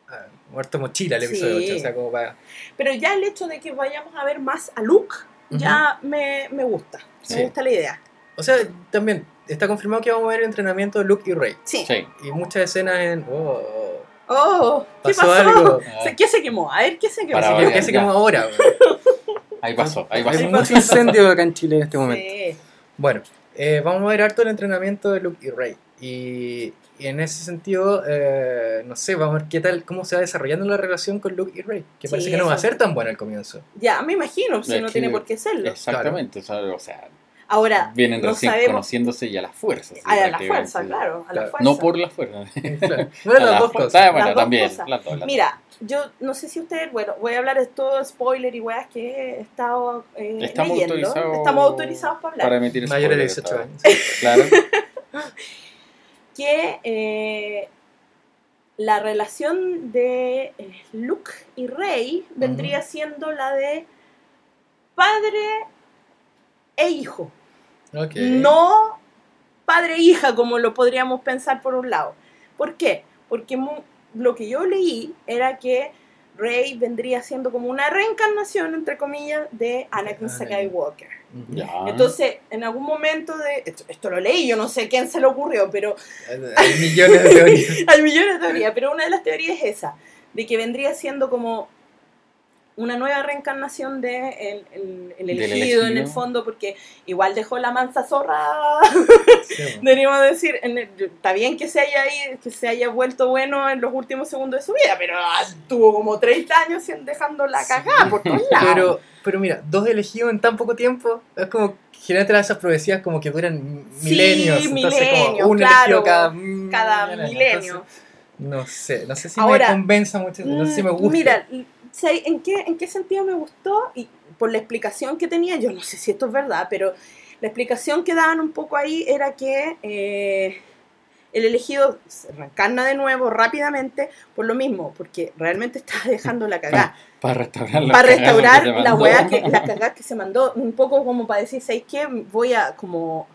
ah, harta mochila el episodio Sí. 8. O sea, como para. Pero ya el hecho de que vayamos a ver más a Luke, ya me, me gusta. Me Sí. gusta la idea. O sea, también está confirmado que vamos a ver el entrenamiento de Luke y Rey. Sí. Sí. Y muchas escenas en. Oh, Oh, ¿qué pasó, pasó? algo. Se- ¿Qué se quemó? A ver, ¿qué se quemó? Para variar, ¿Qué se quemó ahora? Ahí pasó, ahí Hay pasó. mucho incendio acá en Chile en este momento. Sí. Bueno, eh, vamos a ver harto el entrenamiento de Luke y Rey. Y, y en ese sentido, eh, no sé, vamos a ver qué tal, cómo se va desarrollando la relación con Luke y Rey. Que Sí, parece que no va a ser tan buena al comienzo. Ya, me imagino, si Es no que- tiene por qué serlo. Exactamente, o sea, o sea, Ahora, vienen no recién sabemos- conociéndose y a las fuerzas. sí, a la prácticamente. fuerza, claro, a la fuerza. No por la fuerza. Claro. Bueno, A las la dos cosas. Ah, bueno, Las dos también. cosas. las dos, las dos. Mira, yo no sé si ustedes, bueno, voy a hablar de todo spoiler y weas que he estado eh, Estamos leyendo. autorizados Estamos autorizados para hablar. para emitir Mayores de spoilers, 18 está. años. Claro. Que eh, la relación de eh, Luke y Rey vendría siendo la de padre e hijo. Ok. No padre e hija, como lo podríamos pensar por un lado. ¿Por qué? Porque lo que yo leí era que Rey vendría siendo como una reencarnación, entre comillas, de Anakin Anakin. Skywalker. Ya. Entonces, en algún momento de... Esto, esto lo leí, yo no sé quién se le ocurrió, pero Hay millones de teorías. hay millones de teorías, pero una de las teorías es esa, de que vendría siendo como una nueva reencarnación de el, el- el Del elegido, en el elegido. fondo, porque igual dejó la mansa zorra, Sí, deberíamos decir, en el- está bien que se haya ahí, que se haya vuelto bueno en los últimos segundos de su vida, pero ah, tuvo como 30 años sin- dejando la cagada por todos lados. Pero, pero mira, dos elegidos en tan poco tiempo, es como generalmente esas profecías como que duran Sí, milenios. como milenios, un claro, elegido cada, cada milenio. entonces, no sé, no sé si Ahora, me convenza mucho, no sé si me Mm, gusta. Mira, ¿sabes ¿en qué, ¿en qué sentido me gustó? Y por la explicación que tenía, yo no sé si esto es verdad, pero la explicación que daban un poco ahí era que eh, el elegido se reencarna de nuevo rápidamente por lo mismo, porque realmente estaba dejando la cagada. Para restaurar la para restaurar que la weá que, la cagada que se mandó, un poco como para decir, ¿sabes qué? Voy a como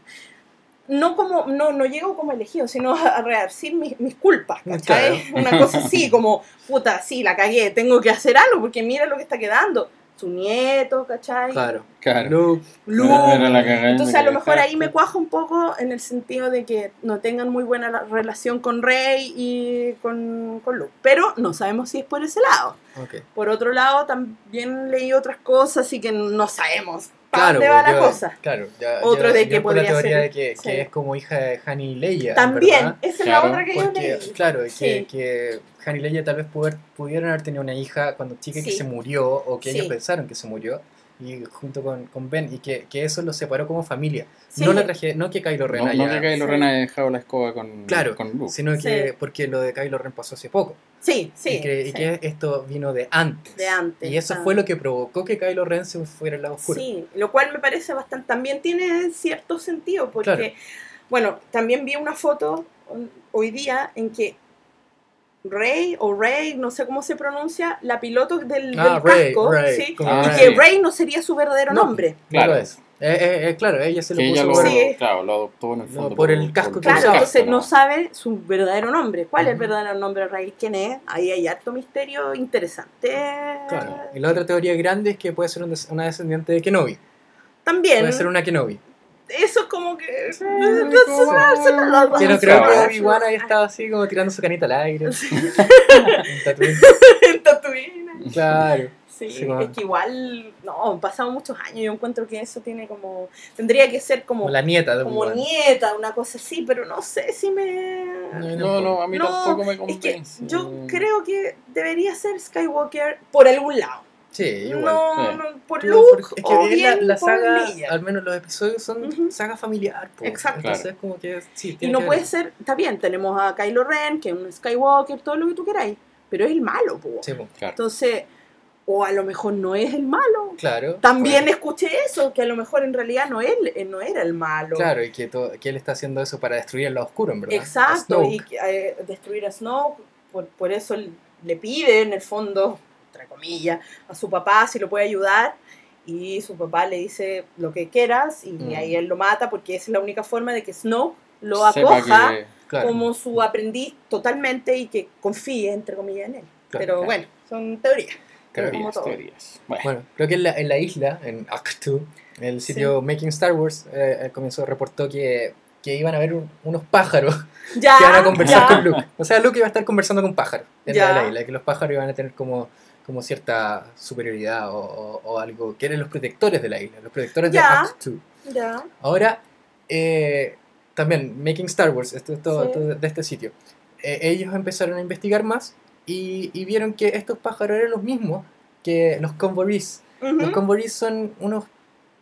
no como, no, no llego como elegido, sino a, a rearcir mis, mis culpas, ¿cachai? Claro. Una cosa así, como, puta, sí, la cagué, tengo que hacer algo, porque mira lo que está quedando. Su nieto, ¿cachai? Claro. Claro. Luke, Luke. Era la cagada Entonces a lo mejor ahí me cuajo un poco en el sentido de que no tengan muy buena la- relación con Rey y con, con Luke. Pero no sabemos si es por ese lado. ok. Por otro lado, también leí otras cosas y que no sabemos para Claro, dónde va la yo- cosa. Claro, ya, Otro yo- de que por la podría teoría ser- de que, sí. que es como hija de Han y Leia. También, verdad, esa es Claro, la otra que yo Porque, leí. claro, que, Sí. que Han y Leia tal vez puder- pudieron haber tenido una hija cuando chica que Sí. se murió o que ellos pensaron que se murió y junto con, con Ben y que, que eso los separó como familia. Sí. No, la traje, no que Kylo Ren No, haya- no que Kylo Sí. Ren haya dejado la escoba con, Claro, con Luke. sino que Sí. porque lo de Kylo Ren pasó hace poco Sí, sí. y, que, y sí. que esto vino de antes. De antes, Y eso ah. fue lo que provocó que Kylo Ren se fuera al lado oscuro. Sí, lo cual me parece bastante, también tiene cierto sentido, porque, Claro. bueno, también vi una foto hoy día en que Rey o Rey, no sé cómo se pronuncia, la piloto del, Ah, del Rey, casco, Rey, ¿sí? y que. Rey no sería su verdadero No, nombre. Claro, Claro. es. Eh, eh, eh, claro, ella se lo Que ella puso lo, por- Sí. claro, lo adoptó en el No, fondo. por el casco que Claro, entonces no sabe su verdadero nombre. ¿Cuál es el verdadero nombre de Rey? ¿Quién es? Ahí hay harto misterio interesante. Claro. Y la otra teoría grande es que puede ser una descendiente de Kenobi. También, Puede ser una Kenobi. eso es como que... Que no creo que. Obi-Wan haya estado así como tirando su canita al aire. En Tatooine. En Tatooine. Claro. Sí, es que igual, no, han pasado muchos años, yo encuentro que eso tiene como, tendría que ser como, Como la nieta de como nieta, una cosa así, pero no sé si me... No, no, a mí No, tampoco me Es que convence. yo creo que debería ser Skywalker por algún lado. Sí, igual. No, Sí. no, por Luke es o que bien bien la, la por saga, Leia. al menos los episodios son Ujú. saga familiar. po. Exacto. Entonces Claro. como que sí, Y no que puede ver. ser, está bien, tenemos a Kylo Ren, que es un Skywalker, todo lo que tú queráis, pero es el malo, po. Sí, po. Claro. Entonces, o a lo mejor no es el malo. Claro. También Bueno, escuché eso, que a lo mejor en realidad no, él, eh, no era el malo. Claro, y que, to- que él está haciendo eso para destruir el lado oscuro, en verdad. Exacto, y eh, destruir a Snoke, por, por eso le pide en el fondo, entre comillas, a su papá si lo puede ayudar, y su papá le dice lo que quieras, y Mm. ahí él lo mata, porque esa es la única forma de que Snoke lo acoja que- Claro. como su aprendiz totalmente y que confíe, entre comillas, en él. Claro, Pero claro. bueno, son teorías. Teorías, teorías. Bueno, Bueno, creo que en la, en la isla, en Actu, el sitio Making Star Wars, eh, al comienzo reportó que, que iban a haber un- unos pájaros Ya, que iban a conversar ya. con Luke. O sea, Luke iba a estar conversando con pájaros en Ya. la, la isla, que los pájaros iban a tener como, como cierta superioridad o, o- o algo, que eran los protectores de la isla, los protectores de. Actu. Ya. Ahora, eh, también, Making Star Wars, esto, esto- Sí. esto de este sitio, eh, ellos empezaron a investigar más y, y vieron que estos pájaros eran los mismos que los convorees. Ujú. Los convorees son unos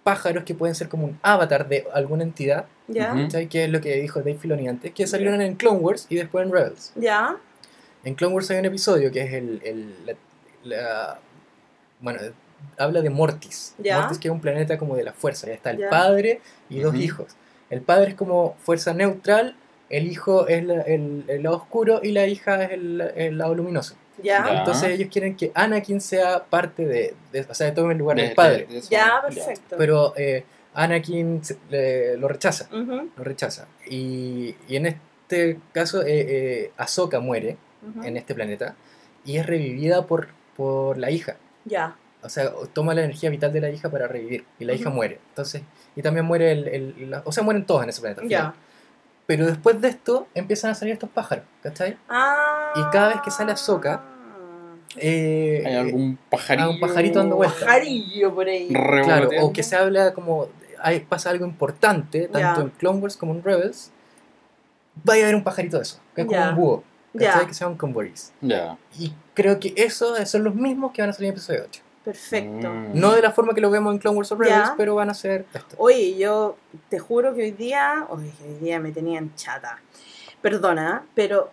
pájaros que pueden ser como un avatar de alguna entidad. ¿cachai? que es lo que dijo Dave Filoni antes, que salieron en Clone Wars y después en Rebels. Ya. En Clone Wars hay un episodio que es el... el- la- la- bueno, habla de Mortis. Ya. Mortis que es un planeta como de la fuerza. Ya está el padre y dos hijos. El padre es como fuerza neutral, el hijo es la- el, el lado oscuro y la hija es el, el lado luminoso. Ya. Ya. Entonces ellos quieren que Anakin sea parte de... de- o sea, tome el lugar de- del padre. de- de eso- Ya, perfecto. Pero eh, Anakin se- le- lo rechaza. Ujú, Lo rechaza. Y, y en este caso, eh, eh, Ahsoka muere en este planeta y es revivida por, por la hija. Ya. O sea, toma la energía vital de la hija para revivir y la hija muere. Entonces, y también muere el, el- la- o sea, mueren todos en ese planeta. final. Pero después de esto empiezan a salir estos pájaros, ¿cachai? Ah. Y cada vez que sale Ahsoka, eh, Hay algún pajarillo. un pajarito dando vueltas. Pajarillo por ahí. Claro, o que se habla como. Hay, pasa algo importante, tanto en Clone Wars como en Rebels. Vaya a haber un pajarito de eso, que es como un búho. ¿cachai? que se llaman convoys. Ya. Y creo que esos son los mismos que van a salir en episodio 8. Perfecto. Mm. No de la forma que lo vemos en Clone Wars Rebels, pero van a ser esto. Oye, yo te juro que hoy día, oye, hoy día me tenían chata. Perdona, pero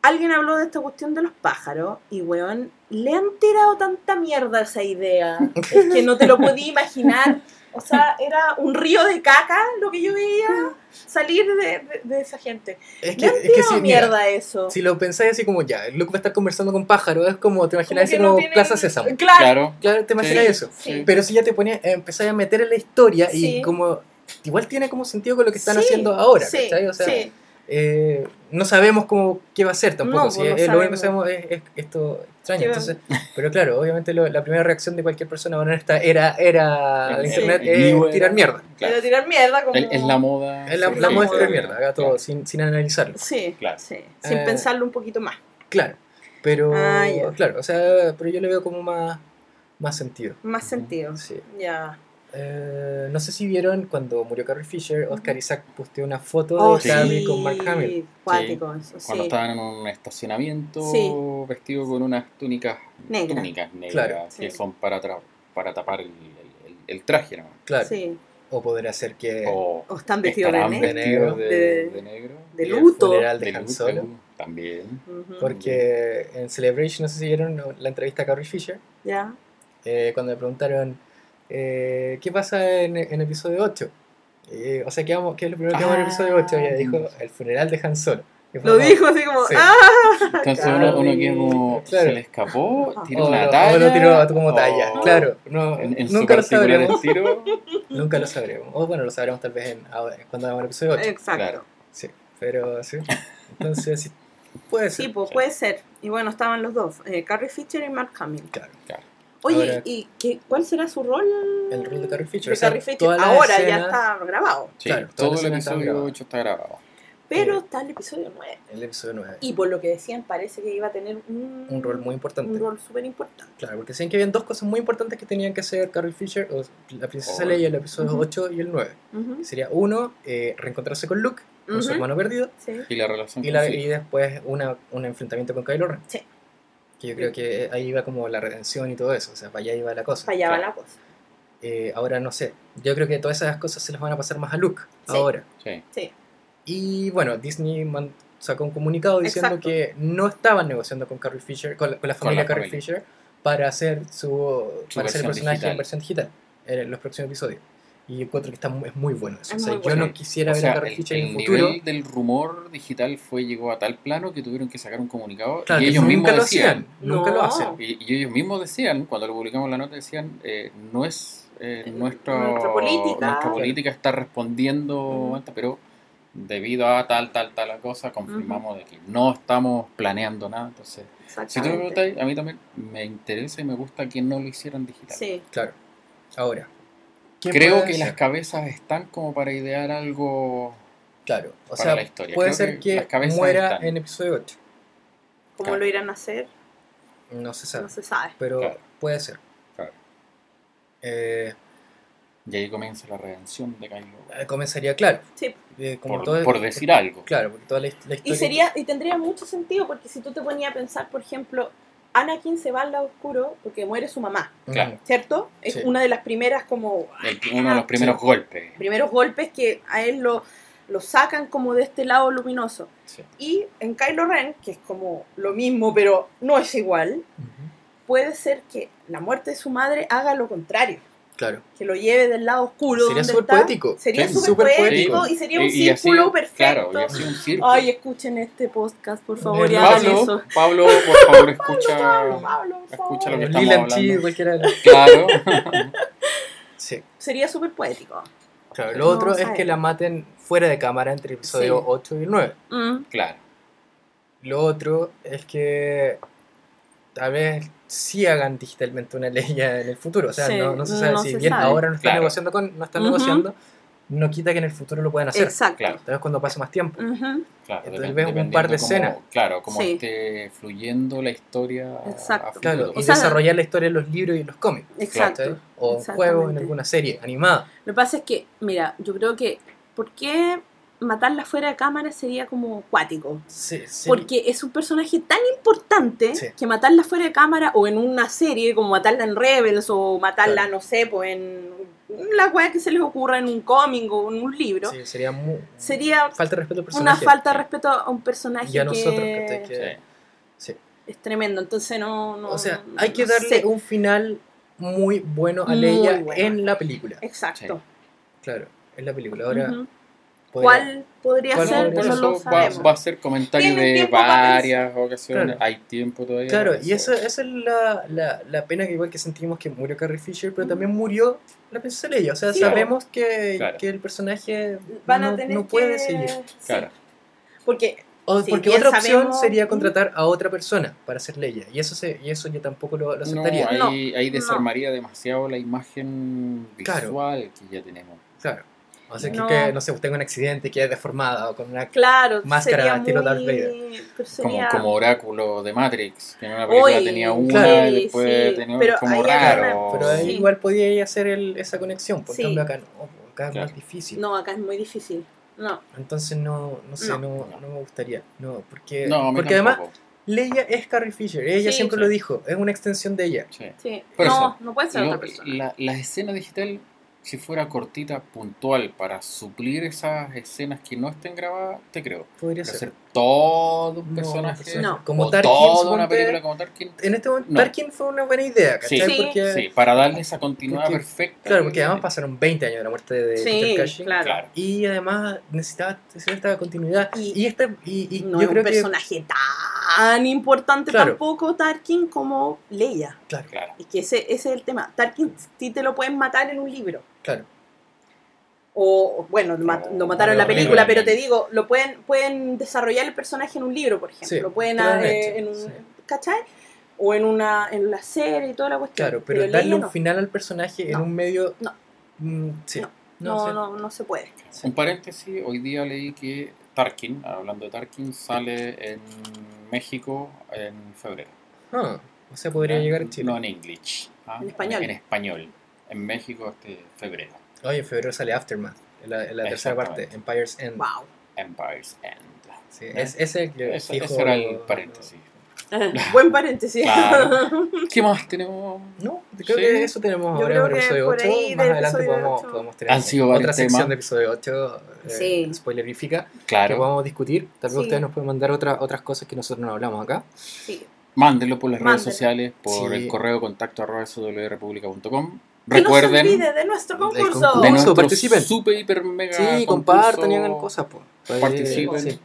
alguien habló de esta cuestión de los pájaros y, weón, le han tirado tanta mierda a esa idea. Es que no te lo podía imaginar. O sea, era un río de caca lo que yo veía salir de, de- de esa gente. Es Le que, han es que si, mira, mierda eso. si lo pensáis así como ya, Luke va a estar conversando con pájaros, es como, te imaginas no como tienen- Plaza Sésamo. Claro. Claro. Claro, te imaginas Sí. eso. Sí. Pero si ya te ponías, empezáis a meter en la historia Sí. y como igual tiene como sentido con lo que están Sí, haciendo ahora, sí, ¿cachai? O sea, sí. Eh, no sabemos cómo qué va a ser tampoco. No, si pues es- lo único que sabemos. es, es esto extraño. Entonces, pero claro, obviamente lo- la primera reacción de cualquier persona bueno, en esta era, era Sí. internet es vivo tirar mierda. Claro. Era tirar mierda como... Es, la moda. Es la, Sí, la sí, moda es tirar mierda, haga todo Claro. sin, sin analizarlo. Sí, Claro. sí. Sin Eh, pensarlo un poquito más. Claro. Pero, Ah, ya. claro, o sea, pero yo le veo como más, más sentido. Más sentido. Sí. Ya. Eh, no sé si vieron cuando murió Carrie Fisher, Oscar Isaac posteó una foto Oh, de Carrie sí. con Mark Hamill. Sí. Cuando estaban en un estacionamiento Sí. vestido con unas túnicas Negra. túnicas negras Claro. que Sí. son para, tra- para tapar el, el- el- el traje ¿no? Claro. Sí. O podrá ser que o O están vestidos de negro. de, De- de negro de el luto. funeral de de Han luto Solo. también. Porque en Celebration, no sé si vieron la entrevista a Carrie Fisher, Ya. eh, cuando le preguntaron eh, qué pasa en, en episodio 8. Eh, o sea, ¿qué, vamos, ¿qué es lo primero que vamos en el episodio 8? Y ella dijo el funeral de Han Solo. Lo como, dijo así como, Sí. ¡ah! entonces uno, uno que como Claro. se le escapó tira O una talla o lo tiró como talla, o claro. No, en, en su nunca lo sabremos. estilo Nunca lo sabremos. O bueno, lo sabremos tal vez en, ahora, cuando hagamos el episodio 8. Exacto. Claro. Sí, pero sí. Entonces, sí, puede ser. Sí, pues puede ser. Y bueno, estaban los dos, eh, Carrie Fisher y Mark Hamill. Claro. claro Oye, Ahora- ¿y qué, cuál será su rol? El rol de Carrie Fisher. De o sea, Carrie Fisher. Ahora ya está grabado. Sí, Claro, todo el episodio grabadas. 8 está grabado Pero Eh. está el episodio 9. El episodio 9. Y por lo que decían, parece que iba a tener un, Un rol muy importante. Un rol súper importante. Claro, porque decían que habían dos cosas muy importantes que tenían que hacer Carrie Fisher, o la princesa Oh. Leia, el episodio Ujú. 8 y el 9. Ujú, Sería uno, eh, reencontrarse con Luke, con su hermano perdido, Sí. y la relación y, con la- y después una, un enfrentamiento con Kylo Ren. Sí. Que yo creo que ahí iba como la redención y todo eso, o sea, para allá iba la cosa. Para allá va Claro. la cosa. Eh, ahora no sé, yo creo que todas esas cosas se las van a pasar más a Luke Sí. ahora. Sí. Sí. Y bueno, Disney sacó un comunicado diciendo Exacto. que no estaban negociando con Carrie Fisher, con la, con la familia la Carrie familia. Fisher, para hacer su, Su para hacer el personaje digital. en versión digital en los próximos episodios. Y yo encuentro que está, mu- es muy bueno eso. Es o sea, muy yo bueno. no quisiera O ver sea, a el, Fisher en el el futuro. nivel del rumor digital fue llegó a tal plano que tuvieron que sacar un comunicado Claro, y ellos mismos nunca lo decían hacían. Nunca lo hacen. y, y ellos mismos decían cuando lo publicamos la nota decían eh, no es eh, Eh, nuestro- nuestra política. nuestra política está respondiendo pero debido a tal tal tal cosa confirmamos de que no estamos planeando nada entonces si tú me preguntas a mí también me interesa y me gusta que no lo hicieran digital Sí. Claro. Ahora. ¿Qué creo que ser? las cabezas están como para idear algo Claro. O para sea, la historia. puede Creo ser que muera están. en episodio 8. ¿Cómo Claro. lo irán a hacer? No se sabe. No se sabe. Pero Claro. puede ser. Claro. Eh, y ahí comienza la redención de Kylo eh, comenzaría, claro. Sí. eh, como por, todo- por decir algo Claro, porque toda la, his- la Y historia. sería y tendría mucho sentido porque si tú te ponías a pensar, por ejemplo, Anakin se va al lado oscuro porque muere su mamá. Claro. ¿cierto? Es Sí. una de las primeras como El- uno de los primeros golpes primeros golpes que a él lo, lo sacan como de este lado luminoso. Sí. Y en Kylo Ren, que es como lo mismo, pero no es igual, Ujú. puede ser que la muerte de su madre haga lo contrario, Claro. que lo lleve del lado oscuro. Sería súper poético. Sería súper poético, poético. y sería un Y- y así- círculo perfecto. claro y así un círculo Ay, escuchen este podcast, por favor, y Eh, hagan Pablo, eso. Pablo, por favor, escucha, Pablo, Pablo, por escucha lo que estamos hablando. Cualquiera. Claro, Sí. Sería súper poético. Claro, No lo otro es que la maten fuera de cámara entre el episodio Sí. 8 y el 9. Mm, claro. Lo otro es que tal vez sí hagan digitalmente una ley ya en el futuro. O sea, Sí, no, no se sabe no si se bien sabe. ahora no están Claro. negociando con, no están negociando, no quita que en el futuro lo puedan hacer. Exacto. Claro. Tal vez cuando pase más tiempo. Ujú. Claro, Entonces ves un par de escenas. Claro, como Sí. esté fluyendo la historia. Exacto. Claro, O y sea- desarrollar la historia en los libros y en los cómics. Exacto. O en juegos, en alguna serie animada. Lo que pasa es que, mira, yo creo que, ¿por qué matarla fuera de cámara sería como cuático? Sí, sí. Porque es un personaje tan importante Sí. que matarla fuera de cámara o en una serie, como matarla en Rebels o matarla, Claro. no sé, pues en la weá que se les ocurra en un cómic o en un libro, Sí, sería mu- sería falta de respeto al una personaje. falta de respeto a un personaje Y a que nosotros. Que- es tremendo. Entonces no... no O sea, no- hay que darle sé. un final muy bueno a Muy Leia bueno. en la película. Exacto. Claro, en la película. Ahora. Podría- ¿Cuál podría ¿Cuál ser? No eso va, va a ser comentario de varias ocasiones. Claro. Hay tiempo todavía. Claro, y eso, esa es la, la, la pena que igual que sentimos que murió Carrie Fisher, pero también murió la princesa Leia. O sea, Sí. sabemos que, Claro. que el personaje Van a no, tener no puede que- seguir. sí. Claro. Porque O, Sí, porque otra opción sabemos- sería contratar a otra persona para ser Leia. Y eso se, y eso yo tampoco lo, lo No, aceptaría. ahí, ahí No. desarmaría demasiado la imagen Claro. visual que ya tenemos. Claro. O sea, No. que, que, no sé, tenga un accidente y quede deformada o con una... Claro, Máscara sería estilo muy, Darth Vader. Como, como Oráculo de Matrix, que en una película Uy, tenía una claro. y después Sí, tenía pero como ahí raro. Pero ahí Sí. igual podía ella hacer el- esa conexión. Por Sí. cambio acá no. Acá es Claro. más difícil. No, acá es muy difícil. No, Entonces no, no sé, No. no, no me gustaría. No, porque, porque además. Leia es Carrie Fisher. Ella Sí, siempre sí. lo dijo. Es una extensión de ella. Sí. no, eso, no puede ser otra persona. la, la escena digital, si fuera cortita, puntual, para suplir esas escenas que no estén grabadas, te creo. Podría ser. Todo un personaje, No. Como o Tarkin, toda suponte, una película como Tarkin. En este momento, No. Tarkin fue una buena idea, Sí, ¿cachai? Sí. Porque, sí, para darle esa continuidad porque- perfecta. Claro, porque además pasaron 20 años de la muerte de Sí, claro. Claro. Y además necesitaba, necesitaba esta continuidad. Y- Y, este, y, y no yo es creo un que. personaje tan importante Claro. tampoco Tarkin como Leia. Claro, Claro. Y que ese, ese es el tema. Tarkin sí te lo pueden matar en un libro. claro. O, bueno, lo, mat- O- lo mataron en la película, pero te digo, lo pueden, pueden desarrollar el personaje en un libro, por ejemplo. Sí, lo pueden claramente, eh, en un, sí. ¿cachai? O en una en la serie y toda la cuestión. Claro, pero, darle un no. final al personaje en No. un medio. No. Mm, sí. No. No, No, sí. no, no se puede. Un paréntesis, hoy día leí que Tarkin, hablando de Tarkin, sale en México en febrero. Ah, o sea, podría ¿Ah? llegar a Chile. No en English. ¿ah? En español. En, español. En México este febrero. Oye, en febrero sale Aftermath, en la, en la tercera parte. Empire's End. Wow. Empire's End. Sí, es, ese es el Ese, fijo- ese era el paréntesis. Buen paréntesis. Claro. ¿Qué más tenemos? No, creo Sí. que eso tenemos Yo ahora creo en el que episodio por 8. ahí Más del adelante podemos, 8. podemos tener Han sido otra sección temas. de episodio 8 eh, Sí. spoilerifica que Claro. podamos discutir. Tal vez Sí. ustedes nos pueden mandar otra, otras cosas que nosotros no hablamos acá. Sí. Mándenlo por las redes Mándenlo. sociales, por Sí. el correo contacto arroba Que no se Recuerden olvide de nuestro concurso. concurso. de nuestro participen. super, hiper, mega Sí, concurso. compartan y hagan cosas. po. Participen. sí,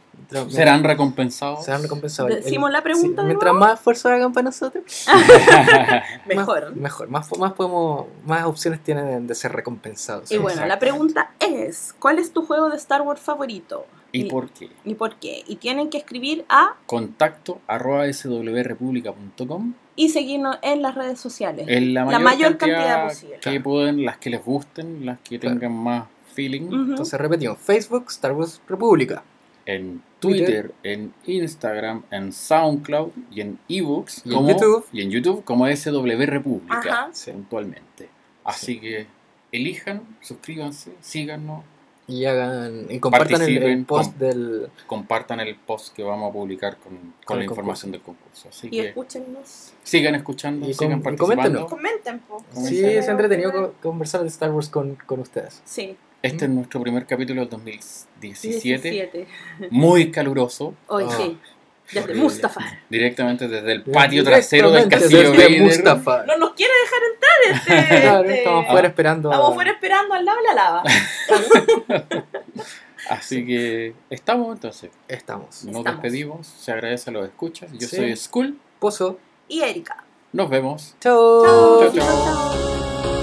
Serán recompensados. serán recompensados. Decimos la pregunta de mientras nuevo. más esfuerzo hagan para nosotros, Mejor. Más, mejor. Más, más, podemos, más opciones tienen de ser recompensados. Y bueno, la pregunta es, ¿cuál es tu juego de Star Wars favorito? ¿Y por qué? ¿Y por qué? Y tienen que escribir a Contacto arroba swrepublica.com y seguirnos en las redes sociales. en la La mayor, mayor cantidad, cantidad posible. que pueden, las que les gusten, las que Claro. tengan más feeling. Entonces repetimos, Facebook, Star Wars República. En Twitter. Twitter, en Instagram, en SoundCloud y en eBooks Y en como, YouTube. y en YouTube como SW República Ajá. Puntualmente. Así que elijan, suscríbanse, síganos, Y hagan y compartan el, post com- del compartan el post que vamos a publicar con, con Con la información del concurso. Así Y que escúchenos. sigan escuchando, Y sigan participando. Comenten. Comenten. Sí, es entretenido co- conversar de Star Wars con, con ustedes. Sí. Este es nuestro primer capítulo del 2017, 17. muy caluroso, Hoy Ah, sí. Desde. Mustafar. directamente desde el patio trasero del castillo desde Vader. Mustafa. No nos quiere dejar entrar este. Claro, este- estamos afuera esperando. a- Estamos fuera esperando al lado de la lava. Así que estamos entonces. Estamos. Nos Estamos. despedimos. Se agradece a los escuchas. Yo Sí. soy Skull. Pozo. y Erika. Nos vemos. Chao, chao. chao.